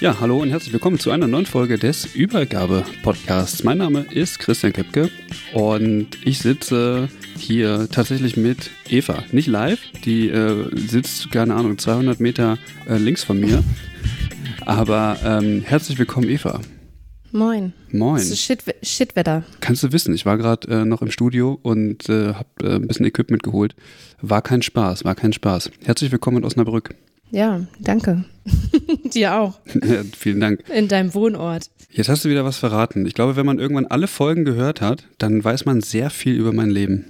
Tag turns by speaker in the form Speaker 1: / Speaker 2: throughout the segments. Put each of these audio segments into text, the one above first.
Speaker 1: Ja, hallo und herzlich willkommen zu einer neuen Folge des Übergabe-Podcasts. Mein Name ist Christian Kepke und ich sitze hier tatsächlich mit Eva. Nicht live, die äh, sitzt, keine Ahnung, 200 Meter äh, links von mir. Aber ähm, herzlich willkommen, Eva.
Speaker 2: Moin.
Speaker 1: Moin.
Speaker 2: Es ist Shit Shitwetter.
Speaker 1: Kannst du wissen, ich war gerade äh, noch im Studio und äh, habe äh, ein bisschen Equipment geholt. War kein Spaß, war kein Spaß. Herzlich willkommen in Osnabrück.
Speaker 2: Ja, danke. Dir auch.
Speaker 1: Ja, vielen Dank.
Speaker 2: In deinem Wohnort.
Speaker 1: Jetzt hast du wieder was verraten. Ich glaube, wenn man irgendwann alle Folgen gehört hat, dann weiß man sehr viel über mein Leben.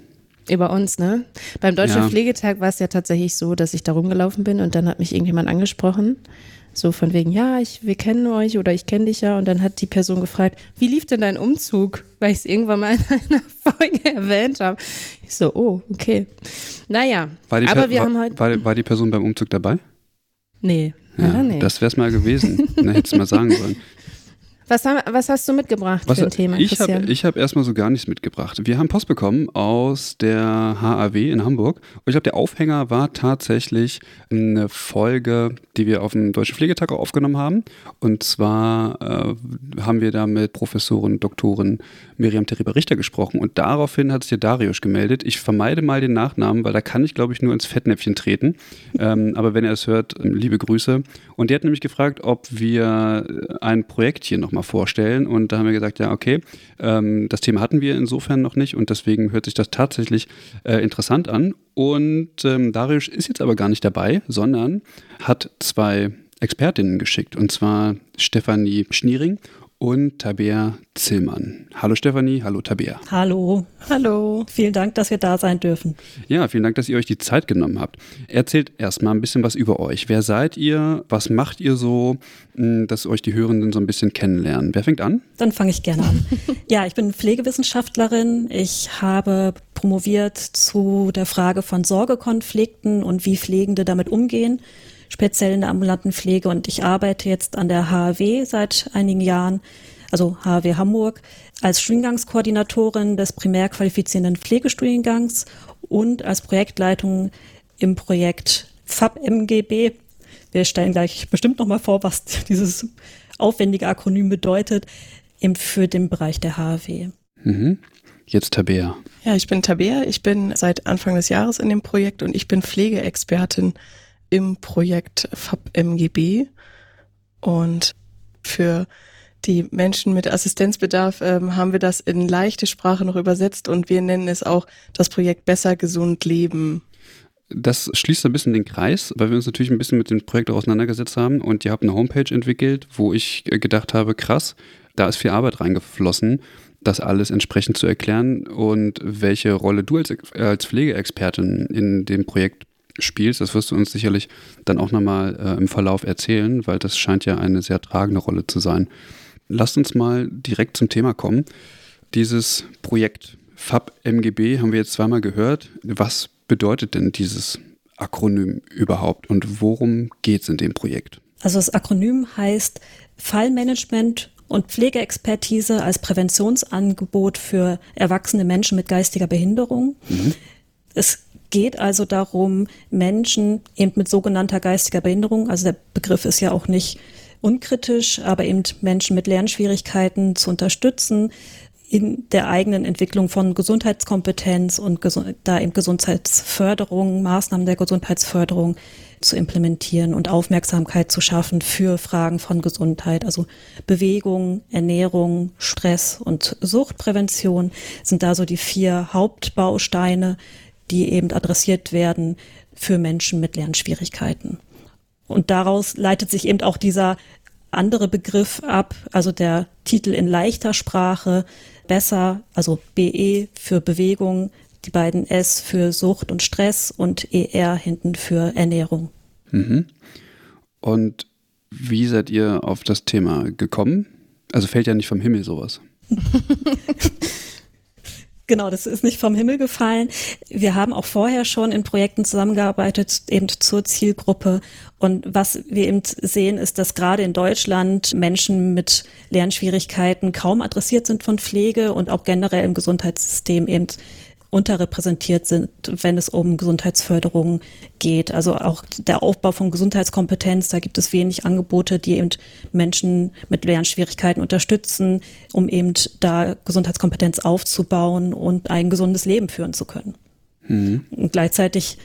Speaker 2: Über uns, ne? Beim Deutschen
Speaker 1: Ja.
Speaker 2: Pflegetag war es ja tatsächlich so, dass ich da rumgelaufen bin und dann hat mich irgendjemand angesprochen. So von wegen, ja, ich, wir kennen euch oder ich kenne dich ja. Und dann hat die Person gefragt, wie lief denn dein Umzug? Weil ich es irgendwann mal in einer Folge erwähnt habe. Ich so, oh, okay. Naja,
Speaker 1: War die,
Speaker 2: aber
Speaker 1: Per-
Speaker 2: wir
Speaker 1: war,
Speaker 2: haben heute.
Speaker 1: war, war die Person beim Umzug dabei?
Speaker 2: Nee,
Speaker 1: Ja,
Speaker 2: nee.
Speaker 1: Das wär's mal gewesen. Na, hättest du mal sagen sollen.
Speaker 2: was, haben, was hast du mitgebracht
Speaker 1: Was,
Speaker 2: für ein Thema,
Speaker 1: ich habe hab erstmal so gar nichts mitgebracht. Wir haben Post bekommen aus der HAW in Hamburg. Und ich glaube, der Aufhänger war tatsächlich eine Folge, die wir auf dem Deutschen Pflegetag aufgenommen haben. Und zwar äh, haben wir da mit Professorin Doktorin Miriam Terriber Richter gesprochen. Und daraufhin hat sich der Darius gemeldet. Ich vermeide mal den Nachnamen, weil da kann ich, glaube ich, nur ins Fettnäpfchen treten. ähm, aber wenn er es hört, ähm, liebe Grüße. Und der hat nämlich gefragt, ob wir äh, ein Projekt hier nochmal vorstellen. Und da haben wir gesagt, ja, okay, ähm, das Thema hatten wir insofern noch nicht und deswegen hört sich das tatsächlich äh, interessant an. Und ähm, Darius ist jetzt aber gar nicht dabei, sondern hat zwei Expertinnen geschickt. Und zwar Stefanie Schniering und Tabea Zillmann. Hallo Stefanie, hallo Tabea.
Speaker 3: Hallo.
Speaker 2: Hallo.
Speaker 3: Vielen Dank, dass wir da sein dürfen.
Speaker 1: Ja, vielen Dank, dass ihr euch die Zeit genommen habt. Erzählt erstmal ein bisschen was über euch. Wer seid ihr? Was macht ihr so, mh, dass euch die Hörenden so ein bisschen kennenlernen? Wer fängt an?
Speaker 3: Dann fange ich gerne an. ja, ich bin Pflegewissenschaftlerin. Ich habe promoviert zu der Frage von Sorgekonflikten und wie Pflegende damit umgehen, speziell in der ambulanten Pflege. Und ich arbeite jetzt an der HAW seit einigen Jahren, also HAW Hamburg, als Studiengangskoordinatorin des primär qualifizierenden Pflegestudiengangs und als Projektleitung im Projekt FAB-MGB. Wir stellen gleich bestimmt noch mal vor, was dieses aufwendige Akronym bedeutet, eben für den Bereich der HAW.
Speaker 1: Mhm. Jetzt Tabea.
Speaker 4: Ja, ich bin Tabea. Ich bin seit Anfang des Jahres in dem Projekt und ich bin Pflegeexpertin im Projekt FAB-MGB. Und für die Menschen mit Assistenzbedarf ähm, haben wir das in leichte Sprache noch übersetzt und wir nennen es auch das Projekt Besser Gesund Leben.
Speaker 1: Das schließt ein bisschen den Kreis, weil wir uns natürlich ein bisschen mit dem Projekt auseinandergesetzt haben und ihr habt eine Homepage entwickelt, wo ich äh, gedacht habe, krass, da ist viel Arbeit reingeflossen, das alles entsprechend zu erklären und welche Rolle du als, als Pflegeexpertin in dem Projekt spielst, das wirst du uns sicherlich dann auch nochmal äh, im Verlauf erzählen, weil das scheint ja eine sehr tragende Rolle zu sein. Lasst uns mal direkt zum Thema kommen. Dieses Projekt FAB-MGB haben wir jetzt zweimal gehört. Was bedeutet denn dieses Akronym überhaupt und worum geht es in dem Projekt?
Speaker 3: Also das Akronym heißt Fallmanagement und Pflegeexpertise als Präventionsangebot für erwachsene Menschen mit geistiger Behinderung. Es geht also darum, Menschen eben mit sogenannter geistiger Behinderung, also der Begriff ist ja auch nicht unkritisch, aber eben Menschen mit Lernschwierigkeiten zu unterstützen, in der eigenen Entwicklung von Gesundheitskompetenz und da eben Gesundheitsförderung, Maßnahmen der Gesundheitsförderung zu implementieren und Aufmerksamkeit zu schaffen für Fragen von Gesundheit. Also Bewegung, Ernährung, Stress und Suchtprävention sind da so die vier Hauptbausteine, die eben adressiert werden für Menschen mit Lernschwierigkeiten. Und daraus leitet sich eben auch dieser andere Begriff ab, also der Titel in leichter Sprache, besser, also BE für Bewegung, die beiden S für Sucht und Stress und ER hinten für Ernährung.
Speaker 1: Mhm. Und wie seid ihr auf das Thema gekommen? Also fällt ja nicht vom Himmel sowas.
Speaker 3: Genau, das ist nicht vom Himmel gefallen. Wir haben auch vorher schon in Projekten zusammengearbeitet, eben zur Zielgruppe. Und was wir eben sehen, ist, dass gerade in Deutschland Menschen mit Lernschwierigkeiten kaum adressiert sind von Pflege und auch generell im Gesundheitssystem eben unterrepräsentiert sind, wenn es um Gesundheitsförderung geht. Also auch der Aufbau von Gesundheitskompetenz, da gibt es wenig Angebote, die eben Menschen mit Lernschwierigkeiten unterstützen, um eben da Gesundheitskompetenz aufzubauen und ein gesundes Leben führen zu können. Mhm. Und gleichzeitig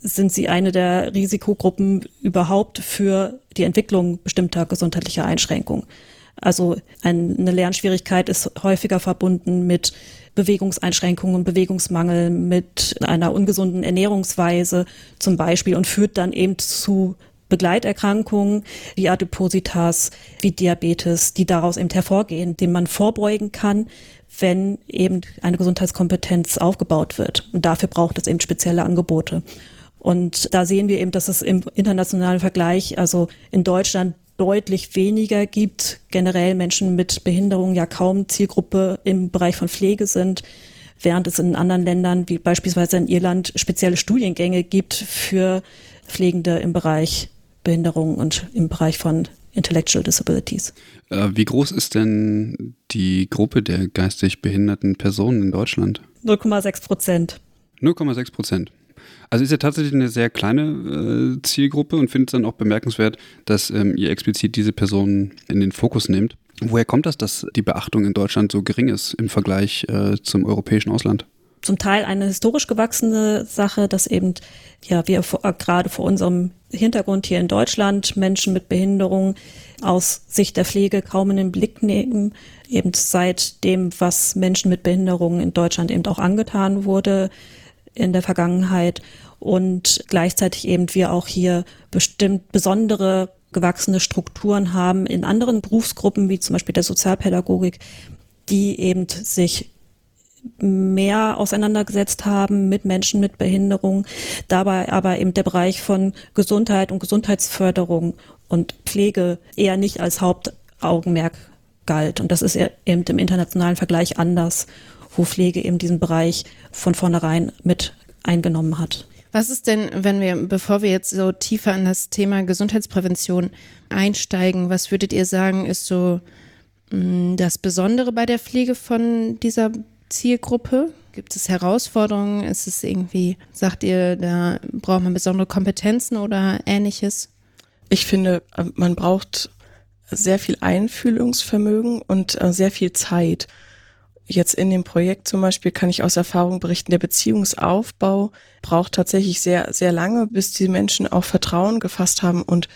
Speaker 3: sind sie eine der Risikogruppen überhaupt für die Entwicklung bestimmter gesundheitlicher Einschränkungen. Also eine Lernschwierigkeit ist häufiger verbunden mit Bewegungseinschränkungen, Bewegungsmangel, mit einer ungesunden Ernährungsweise zum Beispiel und führt dann eben zu Begleiterkrankungen wie Adipositas, wie Diabetes, die daraus eben hervorgehen, dem man vorbeugen kann, wenn eben eine Gesundheitskompetenz aufgebaut wird. Und dafür braucht es eben spezielle Angebote. Und da sehen wir eben, dass es im internationalen Vergleich, also in Deutschland deutlich weniger gibt, generell Menschen mit Behinderung ja kaum Zielgruppe im Bereich von Pflege sind, während es in anderen Ländern, wie beispielsweise in Irland, spezielle Studiengänge gibt für Pflegende im Bereich Behinderung und im Bereich von Intellectual Disabilities.
Speaker 1: Äh, wie groß ist denn die Gruppe der geistig behinderten Personen in Deutschland?
Speaker 3: 0,6 Prozent.
Speaker 1: 0,6 Prozent. Also ist ja tatsächlich eine sehr kleine äh, Zielgruppe und finde es dann auch bemerkenswert, dass ähm, ihr explizit diese Personen in den Fokus nehmt. Woher kommt das, dass die Beachtung in Deutschland so gering ist im Vergleich äh, zum europäischen Ausland?
Speaker 3: Zum Teil eine historisch gewachsene Sache, dass eben, ja, wir vor, äh, gerade vor unserem Hintergrund hier in Deutschland Menschen mit Behinderung aus Sicht der Pflege kaum in den Blick nehmen, eben seit dem, was Menschen mit Behinderung in Deutschland eben auch angetan wurde in der Vergangenheit und gleichzeitig eben wir auch hier bestimmt besondere gewachsene Strukturen haben in anderen Berufsgruppen, wie zum Beispiel der Sozialpädagogik, die eben sich mehr auseinandergesetzt haben mit Menschen mit Behinderung, dabei aber eben der Bereich von Gesundheit und Gesundheitsförderung und Pflege eher nicht als Hauptaugenmerk galt. Und das ist eben im internationalen Vergleich anders wo Pflege eben diesen Bereich von vornherein mit eingenommen hat.
Speaker 2: Was ist denn, wenn wir, bevor wir jetzt so tiefer in das Thema Gesundheitsprävention einsteigen, was würdet ihr sagen, ist so mh, mm, das Besondere bei der Pflege von dieser Zielgruppe? Gibt es Herausforderungen? Ist es irgendwie, sagt ihr, da braucht man besondere Kompetenzen oder ähnliches?
Speaker 4: Ich finde, man braucht sehr viel Einfühlungsvermögen und äh, sehr viel Zeit. Jetzt in dem Projekt zum Beispiel kann ich aus Erfahrung berichten, der Beziehungsaufbau braucht tatsächlich sehr, sehr lange, bis die Menschen auch Vertrauen gefasst haben und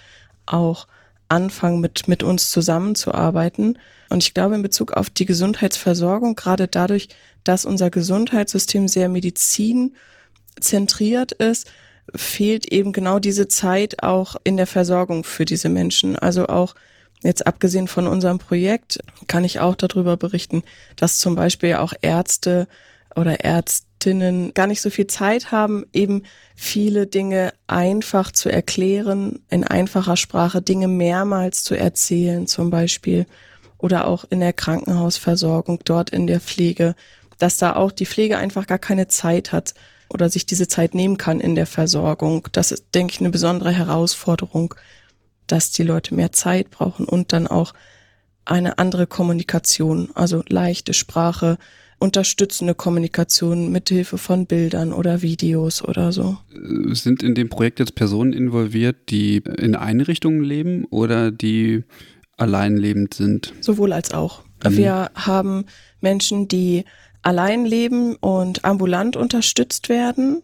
Speaker 4: auch anfangen, mit, mit uns zusammenzuarbeiten. Und ich glaube, in Bezug auf die Gesundheitsversorgung, gerade dadurch, dass unser Gesundheitssystem sehr medizinzentriert ist, fehlt eben genau diese Zeit auch in der Versorgung für diese Menschen. Also auch Jetzt abgesehen von unserem Projekt kann ich auch darüber berichten, dass zum Beispiel auch Ärzte oder Ärztinnen gar nicht so viel Zeit haben, eben viele Dinge einfach zu erklären, in einfacher Sprache Dinge mehrmals zu erzählen zum Beispiel oder auch in der Krankenhausversorgung, dort in der Pflege, dass da auch die Pflege einfach gar keine Zeit hat oder sich diese Zeit nehmen kann in der Versorgung. Das ist, denke ich, eine besondere Herausforderung dass die Leute mehr Zeit brauchen und dann auch eine andere Kommunikation, also leichte Sprache, unterstützende Kommunikation mit Hilfe von Bildern oder Videos oder so.
Speaker 1: Sind in dem Projekt jetzt Personen involviert, die in Einrichtungen leben oder die allein lebend sind?
Speaker 4: Sowohl als auch. Mhm. Wir haben Menschen, die allein leben und ambulant unterstützt werden.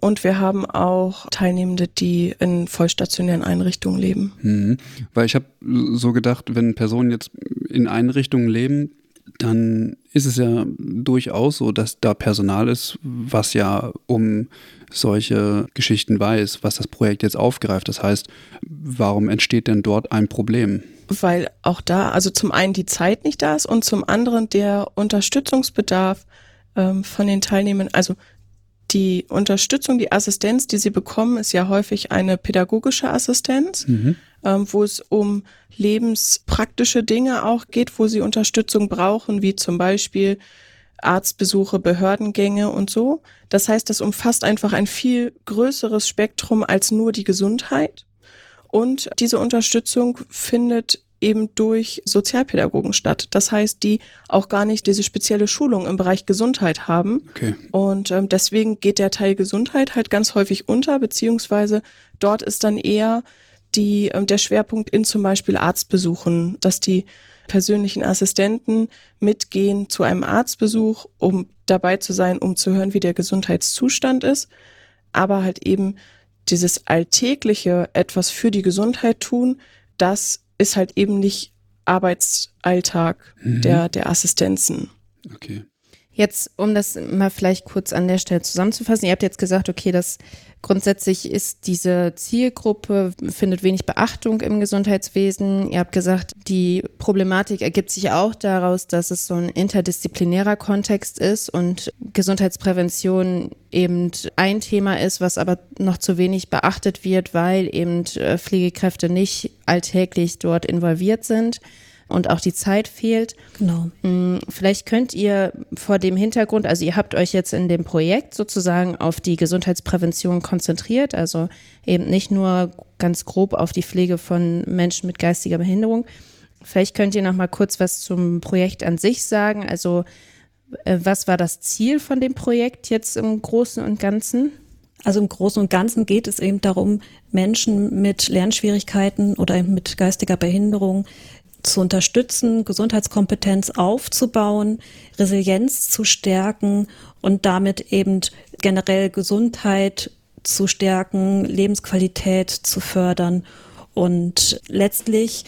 Speaker 4: Und wir haben auch Teilnehmende, die in vollstationären Einrichtungen leben.
Speaker 1: Mhm. Weil ich habe so gedacht, wenn Personen jetzt in Einrichtungen leben, dann ist es ja durchaus so, dass da Personal ist, was ja um solche Geschichten weiß, was das Projekt jetzt aufgreift. Das heißt, warum entsteht denn dort ein Problem?
Speaker 4: Weil auch da, also zum einen die Zeit nicht da ist und zum anderen der Unterstützungsbedarf ähm, von den Teilnehmern, also die Unterstützung, die Assistenz, die sie bekommen, ist ja häufig eine pädagogische Assistenz, mhm. ähm, wo es um lebenspraktische Dinge auch geht, wo sie Unterstützung brauchen, wie zum Beispiel Arztbesuche, Behördengänge und so. Das heißt, das umfasst einfach ein viel größeres Spektrum als nur die Gesundheit. Und diese Unterstützung findet eben durch Sozialpädagogen statt. Das heißt, die auch gar nicht diese spezielle Schulung im Bereich Gesundheit haben. Okay. Und ähm, deswegen geht der Teil Gesundheit halt ganz häufig unter, beziehungsweise dort ist dann eher die, ähm, der Schwerpunkt in zum Beispiel Arztbesuchen, dass die persönlichen Assistenten mitgehen zu einem Arztbesuch, um dabei zu sein, um zu hören, wie der Gesundheitszustand ist, aber halt eben dieses alltägliche etwas für die Gesundheit tun, das ist halt eben nicht Arbeitsalltag mhm. der, der Assistenzen.
Speaker 1: Okay.
Speaker 2: Jetzt, um das mal vielleicht kurz an der Stelle zusammenzufassen, ihr habt jetzt gesagt, okay, das grundsätzlich ist diese Zielgruppe, findet wenig Beachtung im Gesundheitswesen. Ihr habt gesagt, die Problematik ergibt sich auch daraus, dass es so ein interdisziplinärer Kontext ist und Gesundheitsprävention eben ein Thema ist, was aber noch zu wenig beachtet wird, weil eben äh, Pflegekräfte nicht alltäglich dort involviert sind und auch die Zeit fehlt.
Speaker 3: Genau.
Speaker 2: Mm, vielleicht könnt ihr vor dem Hintergrund, also ihr habt euch jetzt in dem Projekt sozusagen auf die Gesundheitsprävention konzentriert, also eben nicht nur ganz grob auf die Pflege von Menschen mit geistiger Behinderung. Vielleicht könnt ihr noch mal kurz was zum Projekt an sich sagen. Also äh, was war das Ziel von dem Projekt jetzt im Großen und Ganzen?
Speaker 3: Also im Großen und Ganzen geht es eben darum, Menschen mit Lernschwierigkeiten oder mit geistiger Behinderung zu unterstützen, Gesundheitskompetenz aufzubauen, Resilienz zu stärken und damit eben generell Gesundheit zu stärken, Lebensqualität zu fördern und letztlich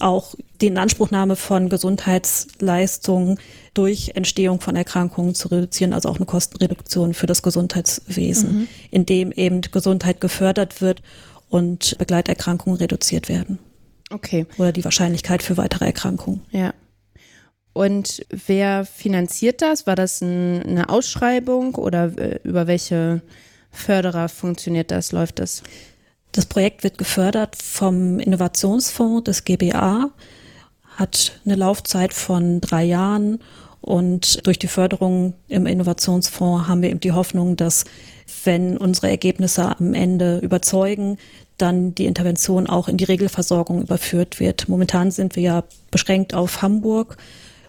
Speaker 3: auch die Inanspruchnahme von Gesundheitsleistungen durch Entstehung von Erkrankungen zu reduzieren, also auch eine Kostenreduktion für das Gesundheitswesen, mhm. indem eben Gesundheit gefördert wird und Begleiterkrankungen reduziert werden.
Speaker 2: Okay.
Speaker 3: Oder die Wahrscheinlichkeit für weitere Erkrankungen.
Speaker 2: Ja. Und wer finanziert das? War das ein, eine Ausschreibung oder äh, über welche Förderer funktioniert das? Läuft das?
Speaker 3: Das Projekt wird gefördert vom Innovationsfonds des GBA, hat eine Laufzeit von drei Jahren und durch die Förderung im Innovationsfonds haben wir eben die Hoffnung, dass wenn unsere Ergebnisse am Ende überzeugen, dann die Intervention auch in die Regelversorgung überführt wird. Momentan sind wir ja beschränkt auf Hamburg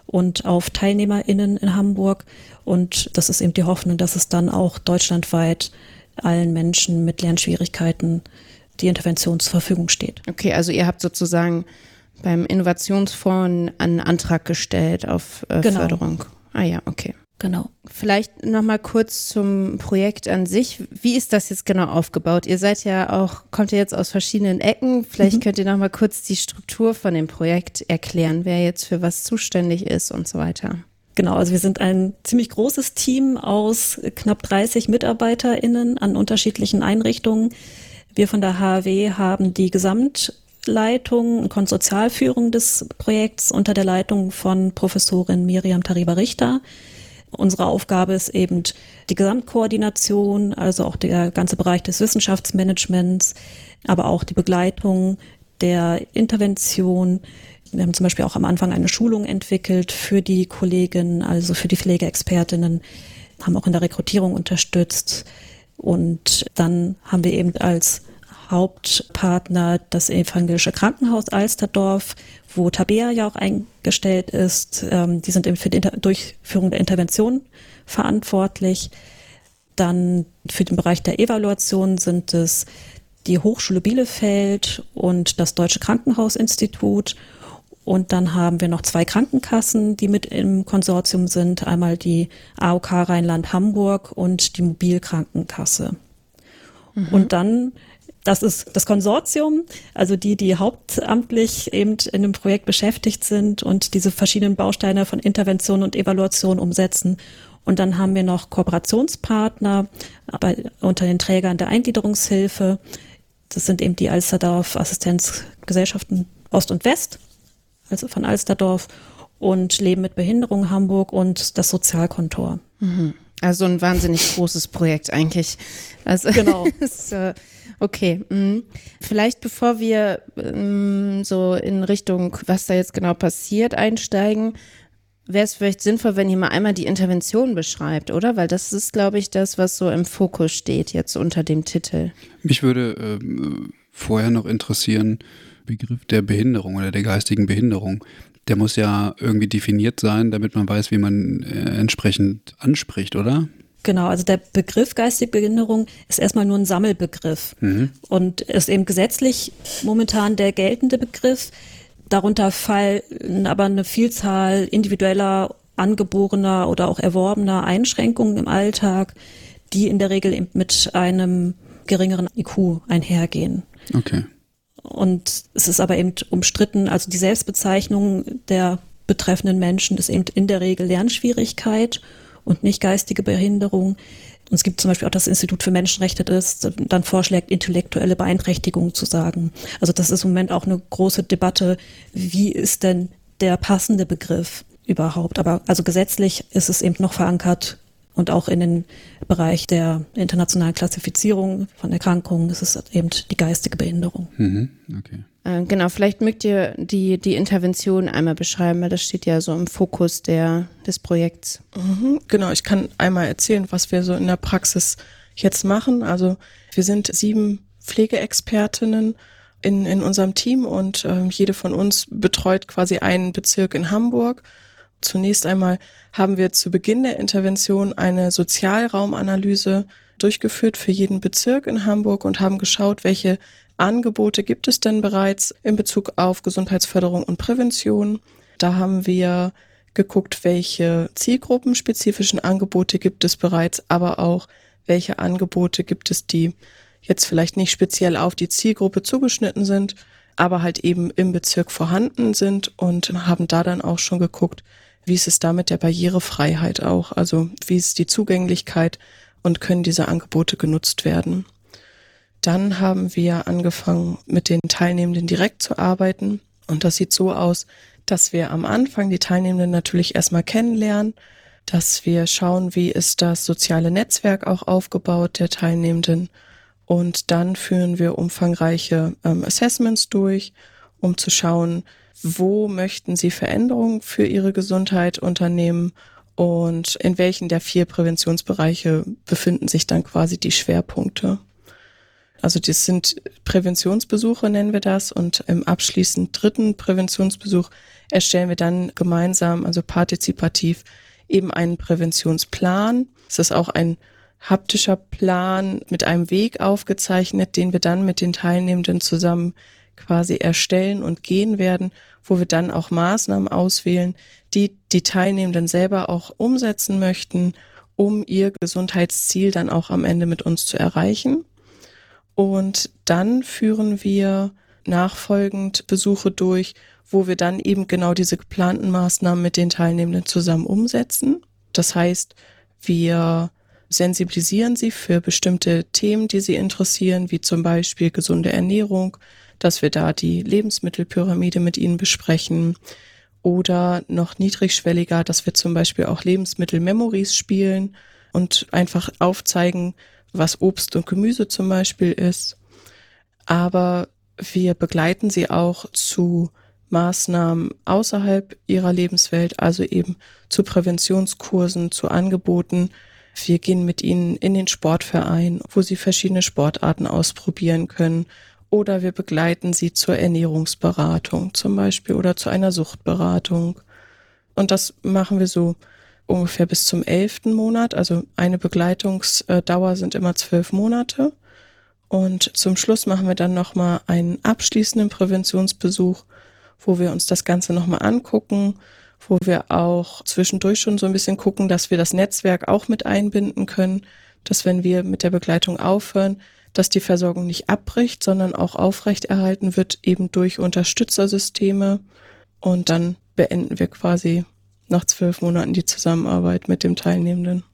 Speaker 3: und auf TeilnehmerInnen in Hamburg. Und das ist eben die Hoffnung, dass es dann auch deutschlandweit allen Menschen mit Lernschwierigkeiten die Intervention zur Verfügung steht.
Speaker 2: Okay, also ihr habt sozusagen beim Innovationsfonds einen Antrag gestellt auf äh, genau. Förderung. Ah ja, okay.
Speaker 3: Genau.
Speaker 2: Vielleicht noch mal kurz zum Projekt an sich. Wie ist das jetzt genau aufgebaut? Ihr seid ja auch, kommt ja jetzt aus verschiedenen Ecken. Vielleicht mhm. könnt ihr noch mal kurz die Struktur von dem Projekt erklären, wer jetzt für was zuständig ist und so weiter.
Speaker 3: Genau, also wir sind ein ziemlich großes Team aus knapp 30 MitarbeiterInnen an unterschiedlichen Einrichtungen. Wir von der HAW haben die Gesamtleitung und Konsortialführung des Projekts unter der Leitung von Professorin Miriam Tariba-Richter. Unsere Aufgabe ist eben die Gesamtkoordination, also auch der ganze Bereich des Wissenschaftsmanagements, aber auch die Begleitung der Intervention. Wir haben zum Beispiel auch am Anfang eine Schulung entwickelt für die Kolleginnen, also für die Pflegeexpertinnen, haben auch in der Rekrutierung unterstützt. Und dann haben wir eben als Hauptpartner das evangelische Krankenhaus Alsterdorf, wo Tabea ja auch eingestellt ist. Ähm, die sind eben für die Inter Durchführung der Intervention verantwortlich. Dann für den Bereich der Evaluation sind es die Hochschule Bielefeld und das Deutsche Krankenhausinstitut. Und dann haben wir noch zwei Krankenkassen, die mit im Konsortium sind. Einmal die AOK Rheinland-Hamburg und die Mobilkrankenkasse. Mhm. Und dann, das ist das Konsortium, also die, die hauptamtlich eben in dem Projekt beschäftigt sind und diese verschiedenen Bausteine von Intervention und Evaluation umsetzen. Und dann haben wir noch Kooperationspartner aber unter den Trägern der Eingliederungshilfe. Das sind eben die Alsterdorf Assistenzgesellschaften Ost und West, also von Alsterdorf und Leben mit Behinderung Hamburg und das Sozialkontor.
Speaker 2: Mhm. Also ein wahnsinnig großes Projekt eigentlich. Also
Speaker 3: genau.
Speaker 2: ist, äh, okay. Mhm. Vielleicht bevor wir ähm, so in Richtung, was da jetzt genau passiert, einsteigen, wäre es vielleicht sinnvoll, wenn ihr mal einmal die Intervention beschreibt, oder? Weil das ist, glaube ich, das, was so im Fokus steht jetzt unter dem Titel.
Speaker 1: Mich würde äh, vorher noch interessieren, Begriff der Behinderung oder der geistigen Behinderung. Der muss ja irgendwie definiert sein, damit man weiß, wie man äh, entsprechend anspricht, oder?
Speaker 3: Genau, also der Begriff geistige Behinderung ist erstmal nur ein Sammelbegriff mhm. und ist eben gesetzlich momentan der geltende Begriff. Darunter fallen aber eine Vielzahl individueller, angeborener oder auch erworbener Einschränkungen im Alltag, die in der Regel mit einem geringeren IQ einhergehen.
Speaker 1: Okay.
Speaker 3: Und es ist aber eben umstritten, also die Selbstbezeichnung der betreffenden Menschen ist eben in der Regel Lernschwierigkeit und nicht geistige Behinderung. Und es gibt zum Beispiel auch das Institut für Menschenrechte, das dann vorschlägt, intellektuelle Beeinträchtigung zu sagen. Also das ist im Moment auch eine große Debatte. Wie ist denn der passende Begriff überhaupt? Aber also gesetzlich ist es eben noch verankert und auch in den Bereich der internationalen Klassifizierung von Erkrankungen ist es eben die geistige Behinderung.
Speaker 1: Mhm, okay.
Speaker 2: Äh, genau, vielleicht mögt ihr die, die Intervention einmal beschreiben, weil das steht ja so im Fokus der, des Projekts.
Speaker 4: Mhm, genau, ich kann einmal erzählen, was wir so in der Praxis jetzt machen. Also wir sind sieben Pflegeexpertinnen in, in unserem Team und äh, jede von uns betreut quasi einen Bezirk in Hamburg. Zunächst einmal haben wir zu Beginn der Intervention eine Sozialraumanalyse durchgeführt für jeden Bezirk in Hamburg und haben geschaut, welche Angebote gibt es denn bereits in Bezug auf Gesundheitsförderung und Prävention? Da haben wir geguckt, welche zielgruppenspezifischen Angebote gibt es bereits, aber auch welche Angebote gibt es, die jetzt vielleicht nicht speziell auf die Zielgruppe zugeschnitten sind, aber halt eben im Bezirk vorhanden sind und haben da dann auch schon geguckt, wie ist es da mit der Barrierefreiheit auch, also wie ist die Zugänglichkeit und können diese Angebote genutzt werden. Dann haben wir angefangen, mit den Teilnehmenden direkt zu arbeiten. Und das sieht so aus, dass wir am Anfang die Teilnehmenden natürlich erstmal kennenlernen, dass wir schauen, wie ist das soziale Netzwerk auch aufgebaut der Teilnehmenden. Und dann führen wir umfangreiche ähm, Assessments durch, um zu schauen, wo möchten sie Veränderungen für ihre Gesundheit unternehmen und in welchen der vier Präventionsbereiche befinden sich dann quasi die Schwerpunkte. Also das sind Präventionsbesuche, nennen wir das. Und im abschließend dritten Präventionsbesuch erstellen wir dann gemeinsam, also partizipativ, eben einen Präventionsplan. Es ist auch ein haptischer Plan mit einem Weg aufgezeichnet, den wir dann mit den Teilnehmenden zusammen quasi erstellen und gehen werden, wo wir dann auch Maßnahmen auswählen, die die Teilnehmenden selber auch umsetzen möchten, um ihr Gesundheitsziel dann auch am Ende mit uns zu erreichen. Und dann führen wir nachfolgend Besuche durch, wo wir dann eben genau diese geplanten Maßnahmen mit den Teilnehmenden zusammen umsetzen. Das heißt, wir sensibilisieren sie für bestimmte Themen, die sie interessieren, wie zum Beispiel gesunde Ernährung, dass wir da die Lebensmittelpyramide mit ihnen besprechen oder noch niedrigschwelliger, dass wir zum Beispiel auch Lebensmittel-Memories spielen und einfach aufzeigen, was Obst und Gemüse zum Beispiel ist. Aber wir begleiten sie auch zu Maßnahmen außerhalb ihrer Lebenswelt, also eben zu Präventionskursen, zu Angeboten. Wir gehen mit ihnen in den Sportverein, wo sie verschiedene Sportarten ausprobieren können. Oder wir begleiten sie zur Ernährungsberatung zum Beispiel oder zu einer Suchtberatung. Und das machen wir so ungefähr bis zum elften Monat. Also eine Begleitungsdauer sind immer zwölf Monate. Und zum Schluss machen wir dann nochmal einen abschließenden Präventionsbesuch, wo wir uns das Ganze nochmal angucken, wo wir auch zwischendurch schon so ein bisschen gucken, dass wir das Netzwerk auch mit einbinden können, dass wenn wir mit der Begleitung aufhören, dass die Versorgung nicht abbricht, sondern auch aufrechterhalten wird, eben durch Unterstützersysteme. Und dann beenden wir quasi nach zwölf Monaten die Zusammenarbeit mit dem Teilnehmenden.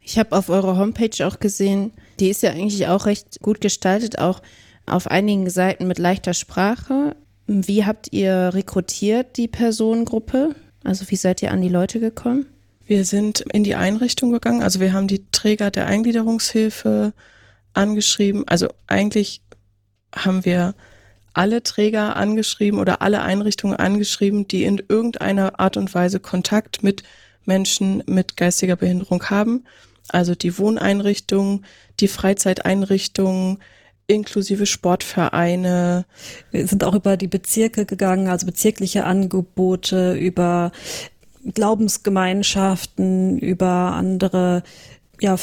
Speaker 2: Ich habe auf eurer Homepage auch gesehen, die ist ja eigentlich auch recht gut gestaltet, auch auf einigen Seiten mit leichter Sprache. Wie habt ihr rekrutiert die Personengruppe? Also wie seid ihr an die Leute gekommen?
Speaker 4: Wir sind in die Einrichtung gegangen. Also wir haben die Träger der Eingliederungshilfe angeschrieben. Also eigentlich haben wir alle Träger angeschrieben oder alle Einrichtungen angeschrieben, die in irgendeiner Art und Weise Kontakt mit Menschen mit geistiger Behinderung haben. Also die Wohneinrichtungen, die Freizeiteinrichtungen, inklusive Sportvereine.
Speaker 3: Wir sind auch über die Bezirke gegangen, also bezirkliche Angebote, über Glaubensgemeinschaften, über andere ja,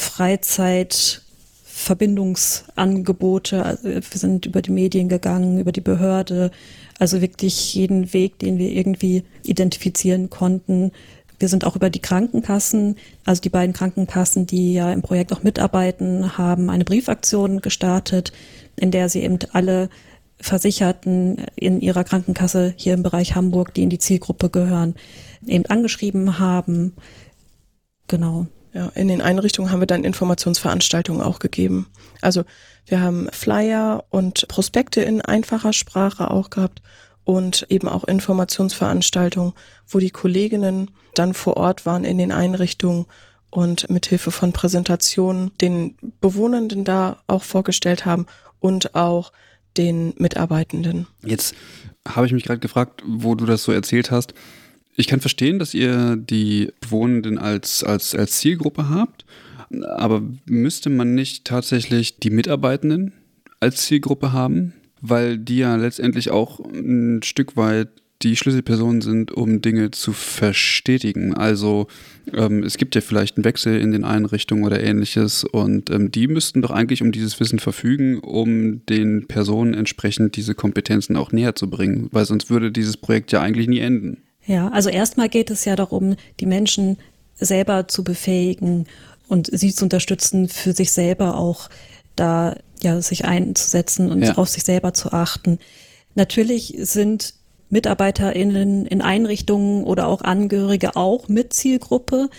Speaker 3: Freizeitverbindungsangebote. Also wir sind über die Medien gegangen, über die Behörde. Also wirklich jeden Weg, den wir irgendwie identifizieren konnten. Wir sind auch über die Krankenkassen, also die beiden Krankenkassen, die ja im Projekt auch mitarbeiten, haben eine Briefaktion gestartet, in der sie eben alle Versicherten in ihrer Krankenkasse hier im Bereich Hamburg, die in die Zielgruppe gehören, eben angeschrieben haben. Genau.
Speaker 4: Ja, in den Einrichtungen haben wir dann Informationsveranstaltungen auch gegeben. Also wir haben Flyer und Prospekte in einfacher Sprache auch gehabt und eben auch Informationsveranstaltungen, wo die Kolleginnen dann vor Ort waren in den Einrichtungen und mit Hilfe von Präsentationen den Bewohnenden da auch vorgestellt haben und auch den Mitarbeitenden.
Speaker 1: Jetzt habe ich mich gerade gefragt, wo du das so erzählt hast. Ich kann verstehen, dass ihr die Bewohnenden als, als, als Zielgruppe habt, aber müsste man nicht tatsächlich die Mitarbeitenden als Zielgruppe haben? Weil die ja letztendlich auch ein Stück weit die Schlüsselpersonen sind, um Dinge zu verstetigen. Also ähm, es gibt ja vielleicht einen Wechsel in den Einrichtungen oder ähnliches und ähm, die müssten doch eigentlich um dieses Wissen verfügen, um den Personen entsprechend diese Kompetenzen auch näher zu bringen, weil sonst würde dieses Projekt ja eigentlich nie enden.
Speaker 3: Ja, also erstmal geht es ja darum, die Menschen selber zu befähigen und sie zu unterstützen, für sich selber auch da ja sich einzusetzen und ja. auf sich selber zu achten. Natürlich sind MitarbeiterInnen in Einrichtungen oder auch Angehörige auch mit Zielgruppe,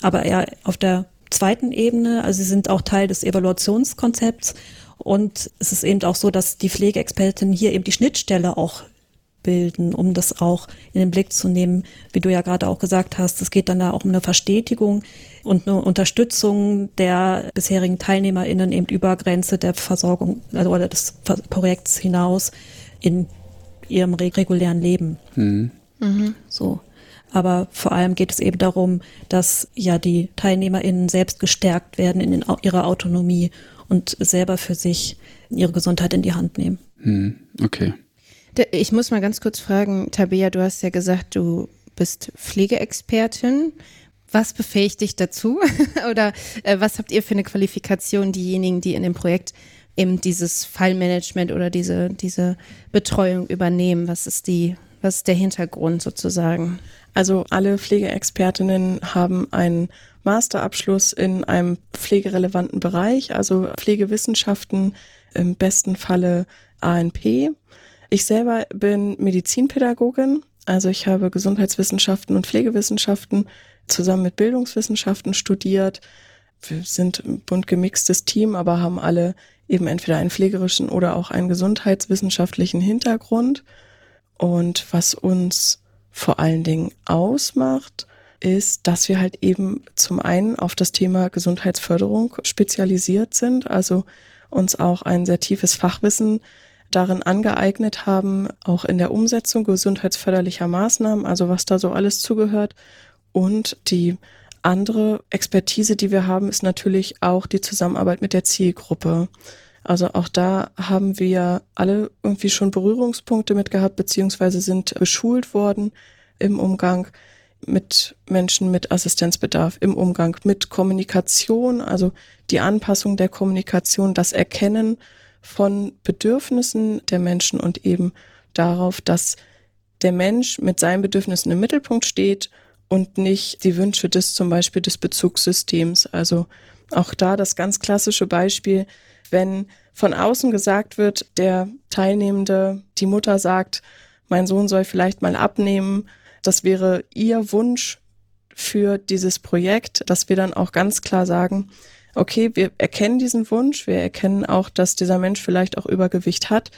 Speaker 3: aber eher auf der zweiten Ebene. Also sie sind auch Teil des Evaluationskonzepts. Und es ist eben auch so, dass die Pflegeexpertinnen hier eben die Schnittstelle auch bilden, um das auch in den Blick zu nehmen, wie du ja gerade auch gesagt hast. Es geht dann da auch um eine Verstetigung und eine Unterstützung der bisherigen TeilnehmerInnen eben über Grenze der Versorgung also oder des Projekts hinaus in ihrem regulären Leben. Mhm. Mhm. So. Aber vor allem geht es eben darum, dass ja die TeilnehmerInnen selbst gestärkt werden in ihrer Autonomie und selber für sich ihre Gesundheit in die Hand nehmen.
Speaker 1: Mhm. Okay.
Speaker 2: Ich muss mal ganz kurz fragen, Tabea, du hast ja gesagt, du bist Pflegeexpertin. Was befähigt dich dazu? Oder äh, was habt ihr für eine Qualifikation, diejenigen, die in dem Projekt eben dieses Fallmanagement oder diese, diese Betreuung übernehmen? Was ist die, was ist der Hintergrund sozusagen?
Speaker 4: Also alle Pflegeexpertinnen haben einen Masterabschluss in einem pflegerelevanten Bereich, also Pflegewissenschaften, im besten Falle ANP. Ich selber bin Medizinpädagogin, also ich habe Gesundheitswissenschaften und Pflegewissenschaften zusammen mit Bildungswissenschaften studiert. Wir sind ein bunt gemixtes Team, aber haben alle eben entweder einen pflegerischen oder auch einen gesundheitswissenschaftlichen Hintergrund. Und was uns vor allen Dingen ausmacht, ist, dass wir halt eben zum einen auf das Thema Gesundheitsförderung spezialisiert sind, also uns auch ein sehr tiefes Fachwissen darin angeeignet haben, auch in der Umsetzung gesundheitsförderlicher Maßnahmen, also was da so alles zugehört. Und die andere Expertise, die wir haben, ist natürlich auch die Zusammenarbeit mit der Zielgruppe. Also auch da haben wir alle irgendwie schon Berührungspunkte mit gehabt, beziehungsweise sind beschult worden im Umgang mit Menschen mit Assistenzbedarf, im Umgang mit Kommunikation, also die Anpassung der Kommunikation, das Erkennen von Bedürfnissen der Menschen und eben darauf, dass der Mensch mit seinen Bedürfnissen im Mittelpunkt steht und nicht die Wünsche des zum Beispiel des Bezugssystems. Also auch da das ganz klassische Beispiel, wenn von außen gesagt wird, der Teilnehmende, die Mutter sagt, mein Sohn soll vielleicht mal abnehmen, das wäre ihr Wunsch für dieses Projekt, dass wir dann auch ganz klar sagen, okay, wir erkennen diesen Wunsch, wir erkennen auch, dass dieser Mensch vielleicht auch Übergewicht hat,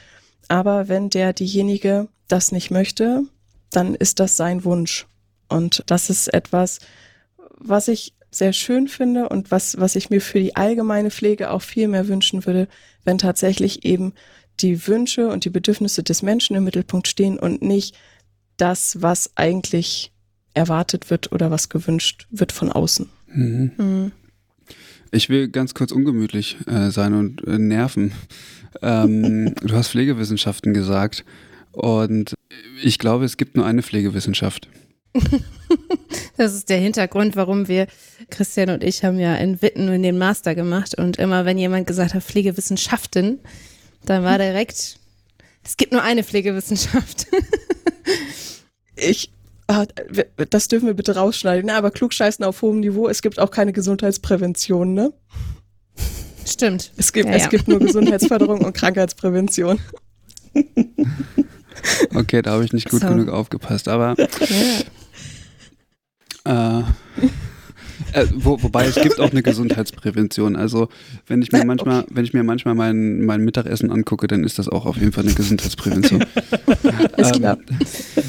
Speaker 4: aber wenn der diejenige das nicht möchte, dann ist das sein Wunsch. Und das ist etwas, was ich sehr schön finde und was, was ich mir für die allgemeine Pflege auch viel mehr wünschen würde, wenn tatsächlich eben die Wünsche und die Bedürfnisse des Menschen im Mittelpunkt stehen und nicht das, was eigentlich erwartet wird oder was gewünscht wird von außen. Mhm. Mhm.
Speaker 1: Ich will ganz kurz ungemütlich äh, sein und äh, nerven. Ähm, du hast Pflegewissenschaften gesagt und ich glaube, es gibt nur eine Pflegewissenschaft.
Speaker 2: das ist der Hintergrund, warum wir, Christian und ich, haben ja in Witten in den Master gemacht und immer, wenn jemand gesagt hat Pflegewissenschaften, dann war direkt, es gibt nur eine Pflegewissenschaft.
Speaker 4: ich das dürfen wir bitte rausschneiden, ne? aber klugscheißen auf hohem Niveau, es gibt auch keine Gesundheitsprävention, ne?
Speaker 2: Stimmt.
Speaker 4: Es gibt, ja, es ja. gibt nur Gesundheitsförderung und Krankheitsprävention.
Speaker 1: Okay, da habe ich nicht gut so. genug aufgepasst, aber ja. äh, äh, wo, wobei es gibt auch eine Gesundheitsprävention. Also wenn ich mir manchmal, okay. wenn ich mir manchmal mein, mein Mittagessen angucke, dann ist das auch auf jeden Fall eine Gesundheitsprävention. ist klar.